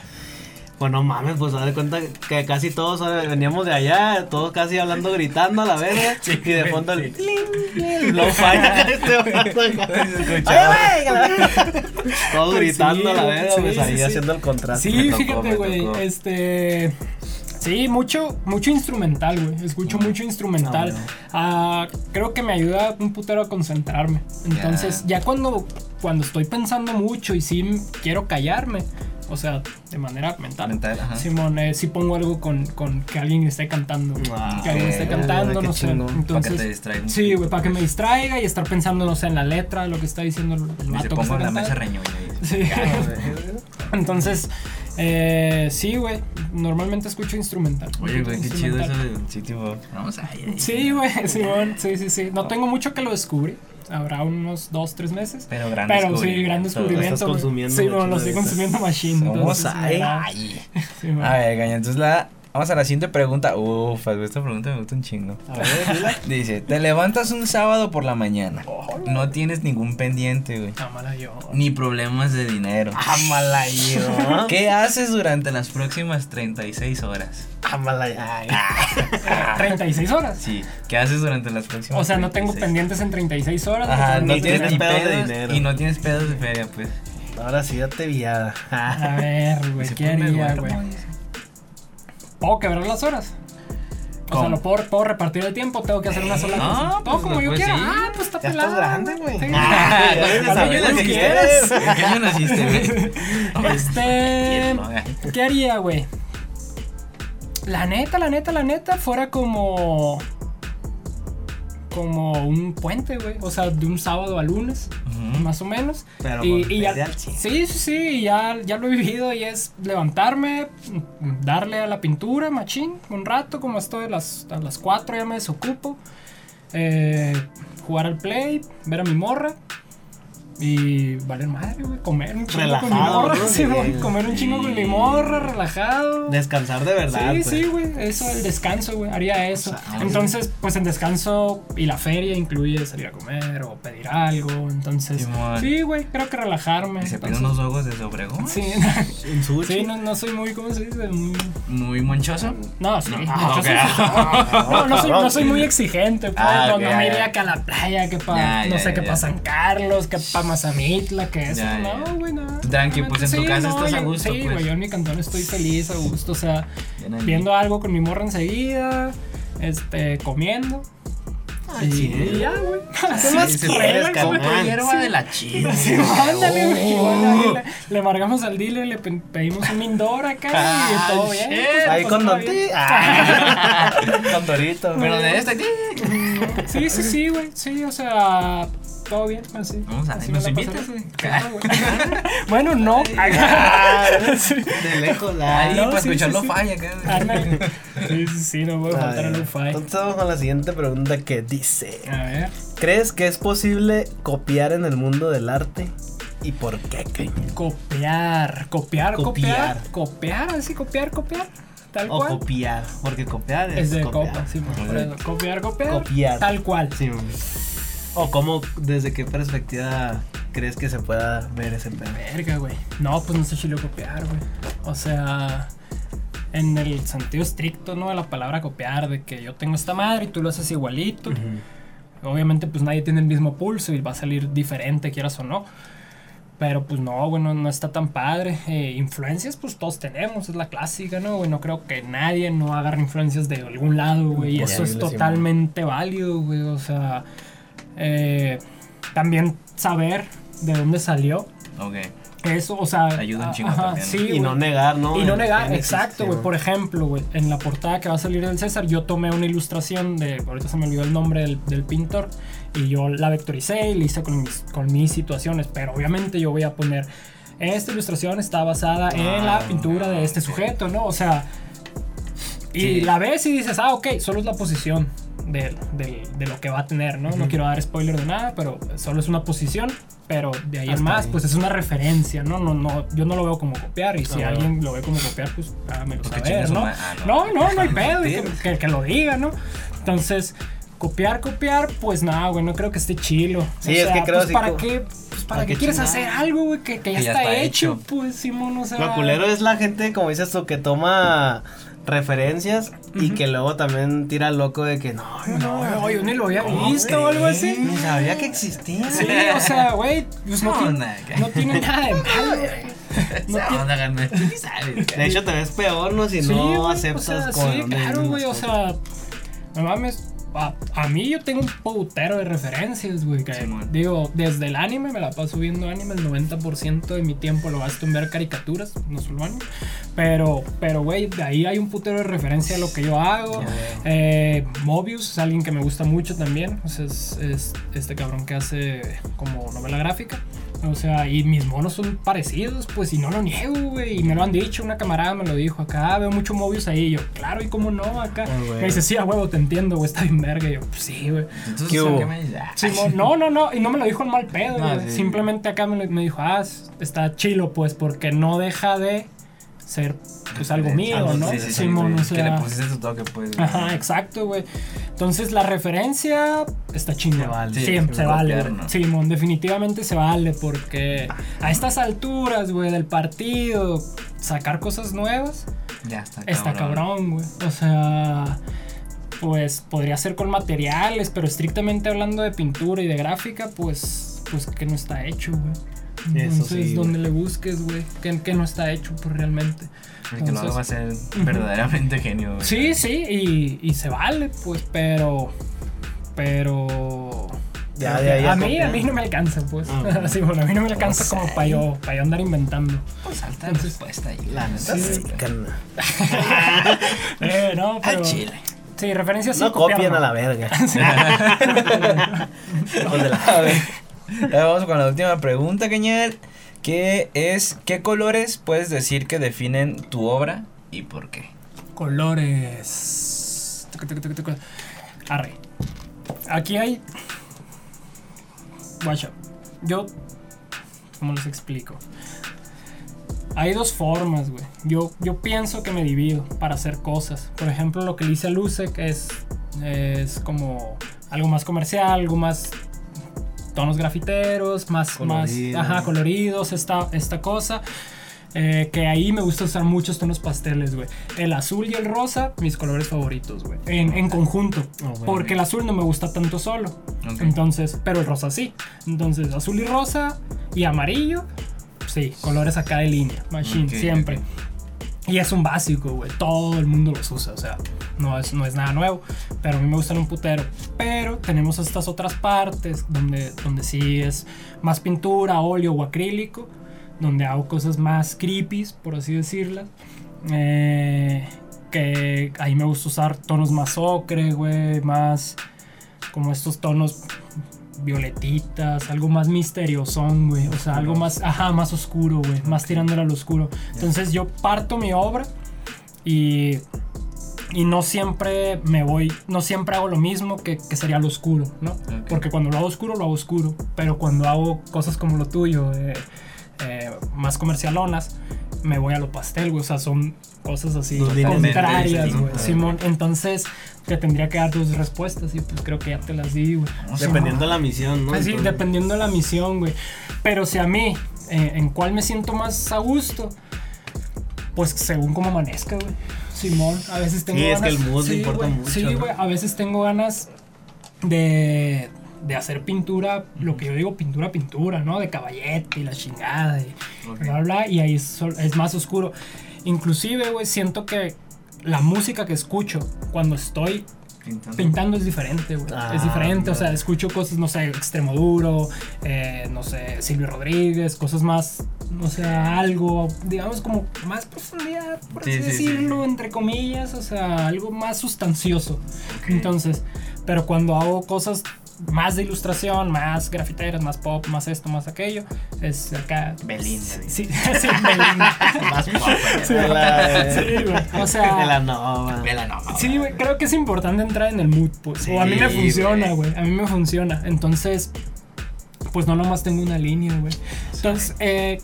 Pues no mames, pues haz de cuenta que casi todos ¿sabes? veníamos de allá, todos casi hablando, gritando a la verga. y de fondo el sí. el lo-fi. este. Todos Pues gritando sí, a la verga, sí, pues sí, ahí sí. haciendo el contraste. Sí, fíjate, güey, este... Sí, mucho, mucho instrumental, güey. Escucho mucho instrumental. Ah, Ah, creo que me ayuda un putero a concentrarme. Entonces, ya cuando, cuando estoy pensando mucho y sí quiero callarme, o sea, de manera mental. Mental, ajá. Simón, eh, sí pongo algo con, con que alguien esté cantando. Ah, que alguien esté ok. cantando, no sé. chingón. Para que Entonces, te sí, güey, para que me distraiga y estar pensando, no sé, en la letra, lo que está diciendo el, Y vato se que pongo está en la mesa reñoña. Sí. Ah, Entonces, eh, sí, güey. Normalmente escucho instrumental. Oye, güey, qué chido eso del sitio. Bob. Vamos ahí. ahí. Sí, güey, Simón. Sí, sí, sí. No tengo mucho que lo descubrí. Habrá unos dos, tres meses. Pero gran Pero sí, gran descubrimiento. Lo estás consumiendo Sí, bueno, lo estoy consumiendo machine. Somos entonces. Ay. Sí, man. A ver, entonces la. Vamos a la siguiente pregunta. Uf, esta pregunta me gusta un chingo. A ver, dila. Dice, te levantas un sábado por la mañana. No tienes ningún pendiente, güey. Cámara yo. Ni problemas de dinero. Ámala yo. ¿Qué haces durante las próximas 36 horas? Ámala ya. 36 horas. Sí, ¿qué haces durante las próximas O sea, no tengo 36? pendientes en 36 horas. Ajá, no Ni tienes tienes ni pedos de pedos dinero. y no tienes pedos de feria, pues. Ahora sí, ya te viada. A ver, güey, ¿qué me haría, güey? ¿Puedo quebrar las horas? O sea. ¿lo puedo, puedo repartir el tiempo? ¿Tengo que hacer una sola No, cosa? Todo pues, como yo pues, quiera. sí. Ah, pues está pelado. grande, güey. Sí. Ah, ya Ojalá debes yo saber lo lo que quieras. quieres. ¿En qué año naciste, güey? Este. No, güey. ¿Qué haría, güey? La neta, la neta, la neta, fuera como. Como un puente, güey. O sea, de un sábado a lunes, Más o menos. Pero y, y ya, sí, sí, sí, ya, ya lo he vivido y es levantarme, darle a la pintura, machín, un rato, como esto de las, a las 4 ya me desocupo, eh, jugar al play, ver a mi morra y valer madre, güey, comer un chingo con mi Relajado, morra, ¿no? sí, güey, comer un chingo con mi morra, relajado. Descansar de verdad. Sí, pues. sí, güey, eso, el descanso, güey, haría eso. sea, entonces, pues en descanso y la feria incluye salir a comer o pedir algo, entonces, sí, güey, creo que relajarme. Y se piden unos ojos de Obregón. Sí, sushi. sí no, no soy muy, ¿cómo se dice? Muy... Muy monchoso. No, sí, Ah, ok. soy- no, no soy, no soy muy exigente, pues, Ah, no, no me iría que a la playa, que para, no ya, sé, ya, que para San Carlos, que para Mazamitla, que eso, Ya, no, güey, no. Tú tranqui, pues, en tu Sí, casa no, estás a gusto, Sí, pues. güey, yo en mi cantón estoy feliz, a gusto, o sea, viendo algo con mi morra enseguida, este, comiendo. sí, ya, güey. Así más es, quieres, relax, carnal? güey. hierba de la china. Sí, ándale, güey. Bueno, ahí le, le marcamos al dealer, le pe- pedimos un Mindor acá y todo bien. shit. pues, Ahí pues, con todo Don. Ah, con. Pero de este, Sí, sí, sí, güey. Sí, o sea, todo bien, así. Vamos a así nos invitas. Claro, güey. Bueno, no. De lejos, la. Ahí, no, para sí, escucharlo sí, sí. falla. Sí, sí, sí, no puede faltar el Ay, lo-fi. Entonces vamos con la siguiente pregunta que dice: A ver. ¿Crees que es posible copiar en el mundo del arte? ¿Y por qué? Copiar, copiar, copiar, Copiar. copiar, así copiar, copiar. Tal O cual. copiar, porque copiar es, Es de copiar. copa, sí, por eso. Copiar, copiar. Copiar. Tal cual. Sí. O cómo, desde qué perspectiva crees que se pueda ver ese pedo. Verga, güey. No, pues no sé chilo copiar, güey. O sea, en el sentido estricto, ¿no? De la palabra copiar, de que yo tengo esta madre y tú lo haces igualito. Obviamente, pues nadie tiene el mismo pulso y va a salir diferente, quieras o no. Pero pues no, bueno, no está tan padre. Eh, influencias, pues todos tenemos, es la clásica, ¿no? Güey, no creo que nadie no agarre influencias de algún lado, güey. Y eso es totalmente válido, güey. O sea, eh, también saber de dónde salió. Ok. Eso, o sea. Ayuda un chingo ajá, también, ¿no? sí, Y no negar, ¿no? Y no negar, exacto, güey. Por ejemplo, güey, en la portada que va a salir del César, yo tomé una ilustración de, ahorita se me olvidó el nombre del, del pintor, y yo la vectoricé y la hice con mis, con mis situaciones, pero obviamente yo voy a poner, esta ilustración está basada en la Ah, pintura de este sujeto, ¿no? O sea, y Sí. la ves y dices, ah, ok, solo es la posición de, de- de lo que va a tener, ¿no? No quiero dar spoiler de nada, pero solo es una posición, pero de ahí en Hasta más, ahí. pues es una referencia, ¿no? No, no, yo no lo veo como copiar y si Ah, alguien lo ve como copiar, pues hágamelo Porque saber, ¿no? ah, no, no. no, no hay pedo, y que, que- que lo diga, ¿no? Entonces, copiar, copiar, pues nada, güey, no creo que esté chilo. Sí, es que creo pues, así ¿para qué? Pues, ¿para ¿para qué quieres chingar? hacer algo, güey, que, que ya, Que ya está, está hecho? hecho. Pues, Simón, o sea... Lo culero es la gente, como dices tú, que toma referencias y que luego también tira loco de que no, yo No, no, yo ni lo había ¿cómo visto o algo así. Ni sabía que existía. Sí, o sea, güey, pues no, No, tiene, nada, que- no tiene nada de malo. No onda. De hecho, te ves peor, ¿no? Si Sí, no aceptas o sea, como de sí, claro, güey, o sea, no mames. A, a mí yo tengo un putero de referencias, güey. que digo, desde el anime me la paso viendo anime. El 90% de mi tiempo lo gasto en ver caricaturas, no solo anime. Pero, pero, güey, de ahí hay un putero de referencia a lo que yo hago. Eh, Mobius es alguien que me gusta mucho también. O sea, es, es este cabrón que hace como novela gráfica. O sea, y mis monos son parecidos, pues, y no lo niego, güey. Y me lo han dicho, una camarada me lo dijo acá, "Ah, veo mucho Mobius ahí. Y yo, claro, ¿y cómo no? Acá. Ah, güey. me dice, sí, a huevo, te entiendo, güey, está bien verga. Y yo, pues sí, güey. Entonces, ¿Qué hubo? ¿qué me? Ah, Simón, no, no, no, y no me lo dijo en mal pedo, No, güey. sí. Simplemente acá me, me dijo, ah, está chilo, pues, porque no deja de ser, pues, algo mío, ¿no? Sí, sí, sí, Simón, o sea. Que le pusiste tu toque, pues. güey. Ajá, exacto, güey. Entonces la referencia está chingón. Se vale. Sí, se vale. Simón, definitivamente se vale porque a estas alturas, güey, del partido, sacar cosas nuevas Ya está, está cabrón, güey. O sea, pues podría ser con materiales, pero estrictamente hablando de pintura y de gráfica, pues, pues que no está hecho, güey. Entonces, sí, donde le busques, güey, que, que no está hecho, pues realmente. El que lo haga va a ser verdaderamente genio. güey. Sí, sí, y, y se vale, pues, pero. Pero. Ya, ahí a mí, a mí no me alcanza, pues. Ah. sí, bueno, a mí no me alcanza Pues, como ay. para yo, para yo andar inventando. Pues alta Entonces, respuesta ahí. La neta, Sí. sí. Eh, no, pero. Al chile. Sí, referencias sí. No no. a la verga. Ver, vamos con la última pregunta, Cañal. Que es, ¿qué colores puedes decir que definen tu obra y por qué? Colores. Arre. Aquí hay. Guacha. Yo. ¿Cómo les explico? Hay dos formas, güey. Yo, yo pienso que me divido para hacer cosas. Por ejemplo, lo que le hice a Luce, que es, es como algo más comercial, algo más tonos grafiteros, más, Colorido. más ajá, coloridos, esta, esta cosa. Eh, que ahí me gusta usar muchos tonos pasteles, güey. El azul y el rosa, mis colores favoritos, güey. En, en conjunto. Oh, güey. porque el azul no me gusta tanto solo. Ok. Entonces, pero el rosa sí. Entonces, azul y rosa y amarillo, sí, colores acá de línea. Machine, siempre. Y es un básico, güey. Todo el mundo los usa, o sea, no es, no es nada nuevo, pero a mí me gustan un putero. Pero tenemos estas otras partes donde, donde sí es más pintura, óleo o acrílico, donde hago cosas más creepy, por así decirlas. Eh, que ahí me gusta usar tonos más ocre, güey, más como estos tonos violetitas, algo más misterioso, güey, o sea, algo más, ajá, más oscuro, güey, más tirándole al oscuro. Entonces yo parto mi obra y y no siempre me voy, no siempre hago lo mismo que, que sería lo oscuro, ¿no? Porque cuando lo hago oscuro, lo hago oscuro, pero cuando hago cosas como lo tuyo, eh, eh, más comercialonas, me voy a lo pastel, güey, o sea, son cosas así contrarias, güey, Simón, entonces te tendría que dar tus respuestas y pues creo que ya te las di, güey. Dependiendo de la misión, ¿no? Sí, dependiendo de la misión, güey. Pero si a mí, eh, ¿en cuál me siento más a gusto? Pues según cómo amanezca, güey. Simón, a veces tengo ganas. Sí, es que el mood importa mucho. Sí, güey, a veces tengo ganas de, de hacer pintura, lo que yo digo, pintura, pintura, ¿no? De caballete y la chingada y bla, bla, y ahí es, es más oscuro. Inclusive, güey, siento que la música que escucho cuando estoy Pintando. es diferente, güey. es ah, diferente, o sea, escucho cosas, no sé, Extremo Duro, eh, no sé, Silvio Rodríguez, cosas más, no sé, algo, digamos, como más profundidad, por así decirlo, entre comillas, o sea, algo más sustancioso. Entonces, pero cuando hago cosas más de ilustración, más grafiteras, más pop, más esto, más aquello. Es acá. Belinda. Sí, sí, Belinda. más pop. Sí, güey. O sea. Velanova. Velanova. Sí, güey. Creo que es importante entrar en el mood, pues. o a mí me funciona, güey. A mí me funciona. Entonces, pues no nomás tengo una línea, güey. Entonces, eh,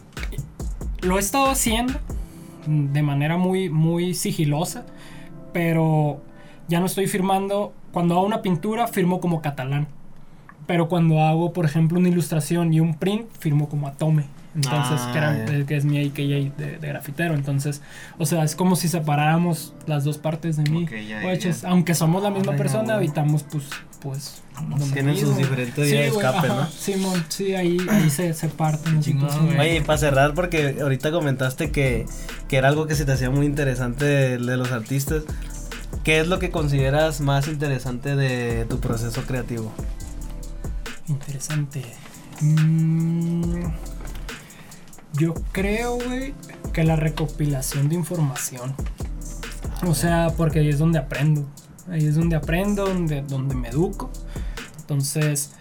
lo he estado haciendo de manera muy, muy sigilosa, pero ya no estoy firmando. Cuando hago una pintura, firmo como catalán. Pero cuando hago, por ejemplo, una ilustración y un print, firmo como Atome. Entonces, que, era, ah, que, es mi AKA de, de, grafitero. Entonces, o sea, es como si separáramos las dos partes de mí. aunque somos la misma persona, habitamos, pues, pues. Tienen sus diferentes días de escape, ¿no? Simón, sí, ahí, ahí se, se parten. Oye, y para cerrar, porque ahorita comentaste que, que era algo que se te hacía muy interesante de, de los artistas. ¿Qué es lo que consideras más interesante de tu proceso creativo? Interesante. Mm, yo creo, que la recopilación de información. O sea, porque ahí es donde aprendo. Ahí es donde aprendo, donde, donde me educo. Entonces,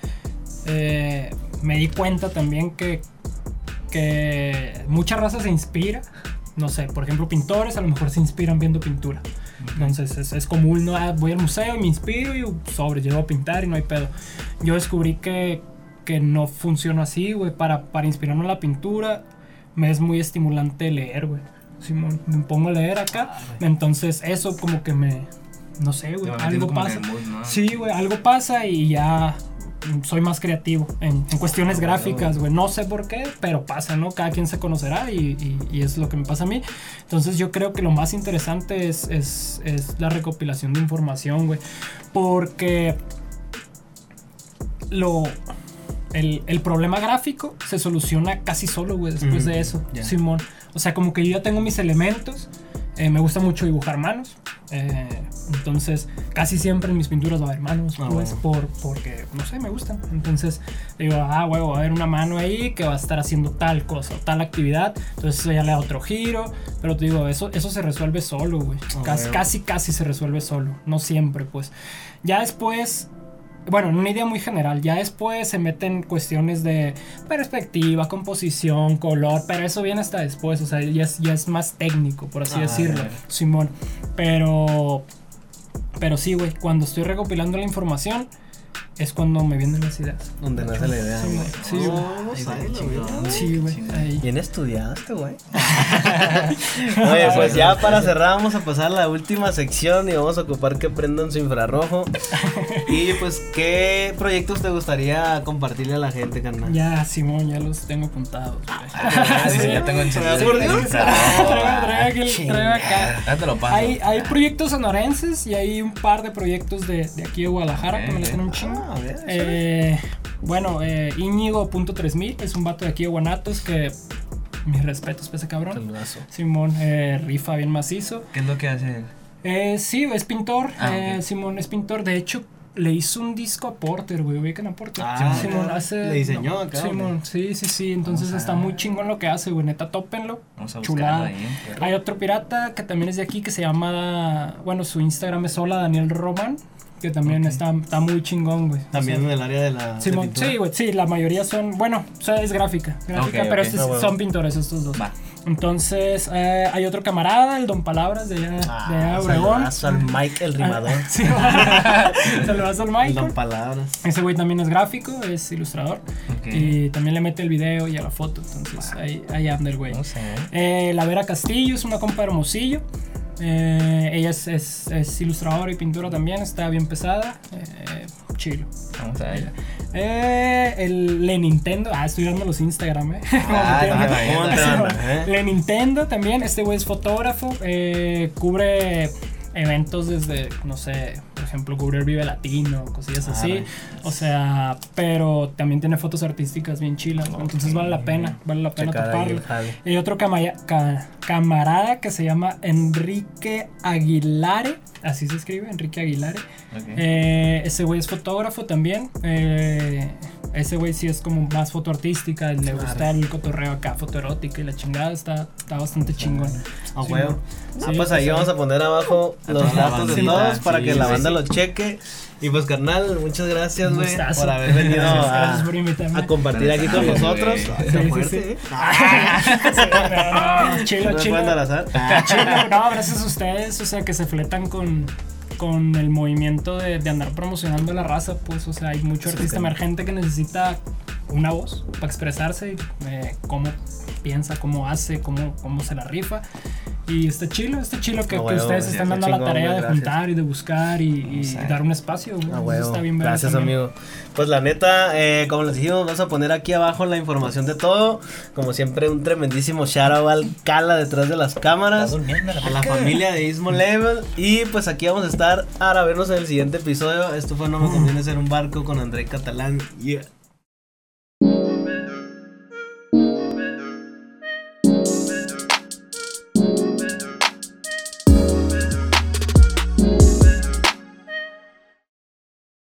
eh, me di cuenta también que, que mucha raza se inspira. No sé, por ejemplo, pintores a lo mejor se inspiran viendo pintura. Entonces es, es común, ¿no? Ah, voy al museo y me inspiro y sobre, llego a pintar y no hay pedo. Yo descubrí que, que no funciona así, güey. Para, para inspirarme en la pintura, me es muy estimulante leer, güey. Si me, pongo a leer acá, entonces eso como que me... No sé, güey, algo pasa. Sí, güey, algo pasa y ya soy más creativo en, cuestiones gráficas, güey. No sé por qué, pero pasa, ¿no? Cada quien se conocerá y, es lo que me pasa a mí. Entonces yo creo que lo más interesante es, es, la recopilación de información, güey. Porque lo... El, problema gráfico se soluciona casi solo, güey, después de eso, Simón. O sea, como que yo ya tengo mis elementos. Eh, me gusta mucho dibujar manos. Eh, entonces, casi siempre en mis pinturas va a haber manos, ah, pues, por, porque, no sé, me gustan. Entonces, digo, ah, huevo, va a haber una mano ahí que va a estar haciendo tal cosa, tal actividad. Entonces, eso ya le da otro giro. Pero te digo, eso, eso se resuelve solo, güey. Ah, casi, casi, casi se resuelve solo. No siempre, pues. Ya después, bueno, en una idea muy general. Ya después se meten cuestiones de perspectiva, composición, color, pero eso viene hasta después, o sea, ya es, ya es más técnico, por así ah, decirlo, Simón. Pero, pero sí, güey, cuando estoy recopilando la información, es cuando me vienen las ideas. Donde nace la idea. Sí, güey. Sí, güey. Sí, Bien estudiaste, güey. Oye, pues ya para cerrar vamos a pasar a la última sección y vamos a ocupar que prendan su infrarrojo. y pues, ¿qué proyectos te gustaría compartirle a la gente, carnal? Ya, Simón, ya los tengo apuntados. Ah, sí, ya tengo encendido. Hay, hay proyectos sonorenses y hay un par de proyectos de, de aquí de Guadalajara que me les un chingo. Ah, eh, bueno, eh, Íñigo.3000 es un vato de aquí de Guanatos que. Mis respetos para ese cabrón. Simón, eh, rifa bien macizo. ¿Qué es lo que hace él? Eh, sí, es pintor. Ah, eh. Simón es pintor. De hecho, le hizo un disco a Porter, güey. ¿Ubican a Porter? Ah, Simón hace. le diseñó acá, Simón, sí, sí, sí. Entonces a- está muy chingón lo que hace, güey. Neta, tópenlo. Vamos a Chulada. ahí. Hay otro pirata que también es de aquí que se llama. Bueno, su Instagram es Hola Daniel Roman. Que también Ok. está, está muy chingón, güey. O También sea, en el área de la. de Simón, pintura. sí, güey, sí, la mayoría son, bueno, o sea, es gráfica, gráfica, Ok, pero ok. estos Ah, bueno. son pintores estos dos. Va. Entonces, eh, hay otro camarada, el Don Palabras de de Ah, de Obregón. saludazo al Mike el rimador. Sí, saludazo al El Michael. don palabras. Ese güey también es gráfico, es ilustrador. Ok. Y también le mete el video y a la foto. Entonces, ahí, ahí anda el güey. A ver. Eh, la Vera Castillo es una compa de hermosillo. Eh, ella es, es, es ilustradora y pintura también, está bien pesada. Eh, chilo. Vamos a ver. Eh, el Le Nintendo. Ah, estoy dando los Instagram, eh. Ah. Le Nintendo también. Este güey es fotógrafo. cubre eventos desde, no sé, por ejemplo, cubre el Vive Latino, cosillas así. O sea, pero también tiene fotos artísticas bien chilas. Entonces vale la pena, vale la pena toparlo. Y hay otro camaya- ca- camarada que se llama Enrique Aguilare. Así se escribe, Enrique Aguilare. Ok. Eh, ese güey es fotógrafo también. eh, ese güey sí es como más foto artística. Le Claro. gusta el cotorreo acá, foto erótica y la chingada. Está, está bastante chingón. Ah, Sí, huevo. ¿no? Ah, Sí, pues ahí vamos a poner abajo los datos de todos para sí, que la sí, banda sí. lo cheque. Y pues, carnal, muchas gracias, güey, por haber venido Gracias, a, gracias por invitarme. a compartir aquí con nosotros. ¿eh? No, chilo, chilo. no, gracias a ustedes, o sea, que se fletan con, con el movimiento de, de andar promocionando la raza, pues, o sea, hay mucho Sí, artista sí. emergente que necesita una voz para expresarse, y, eh, cómo piensa, cómo hace, cómo, cómo se la rifa. Y está chilo, está chilo que, Ah, que ustedes qué dando la chingón, tarea güey, de juntar y de buscar y, y dar un espacio. está bien Gracias, también. amigo. Pues la neta, eh, como les dijimos, vamos a poner aquí abajo la información de todo. Como siempre, un tremendísimo shout out al Cala detrás de las cámaras. La A la familia de Ismo Level. Y pues aquí vamos a estar para vernos en el siguiente episodio. Esto fue No me conviene ser un barco con André Catalán. Yeah.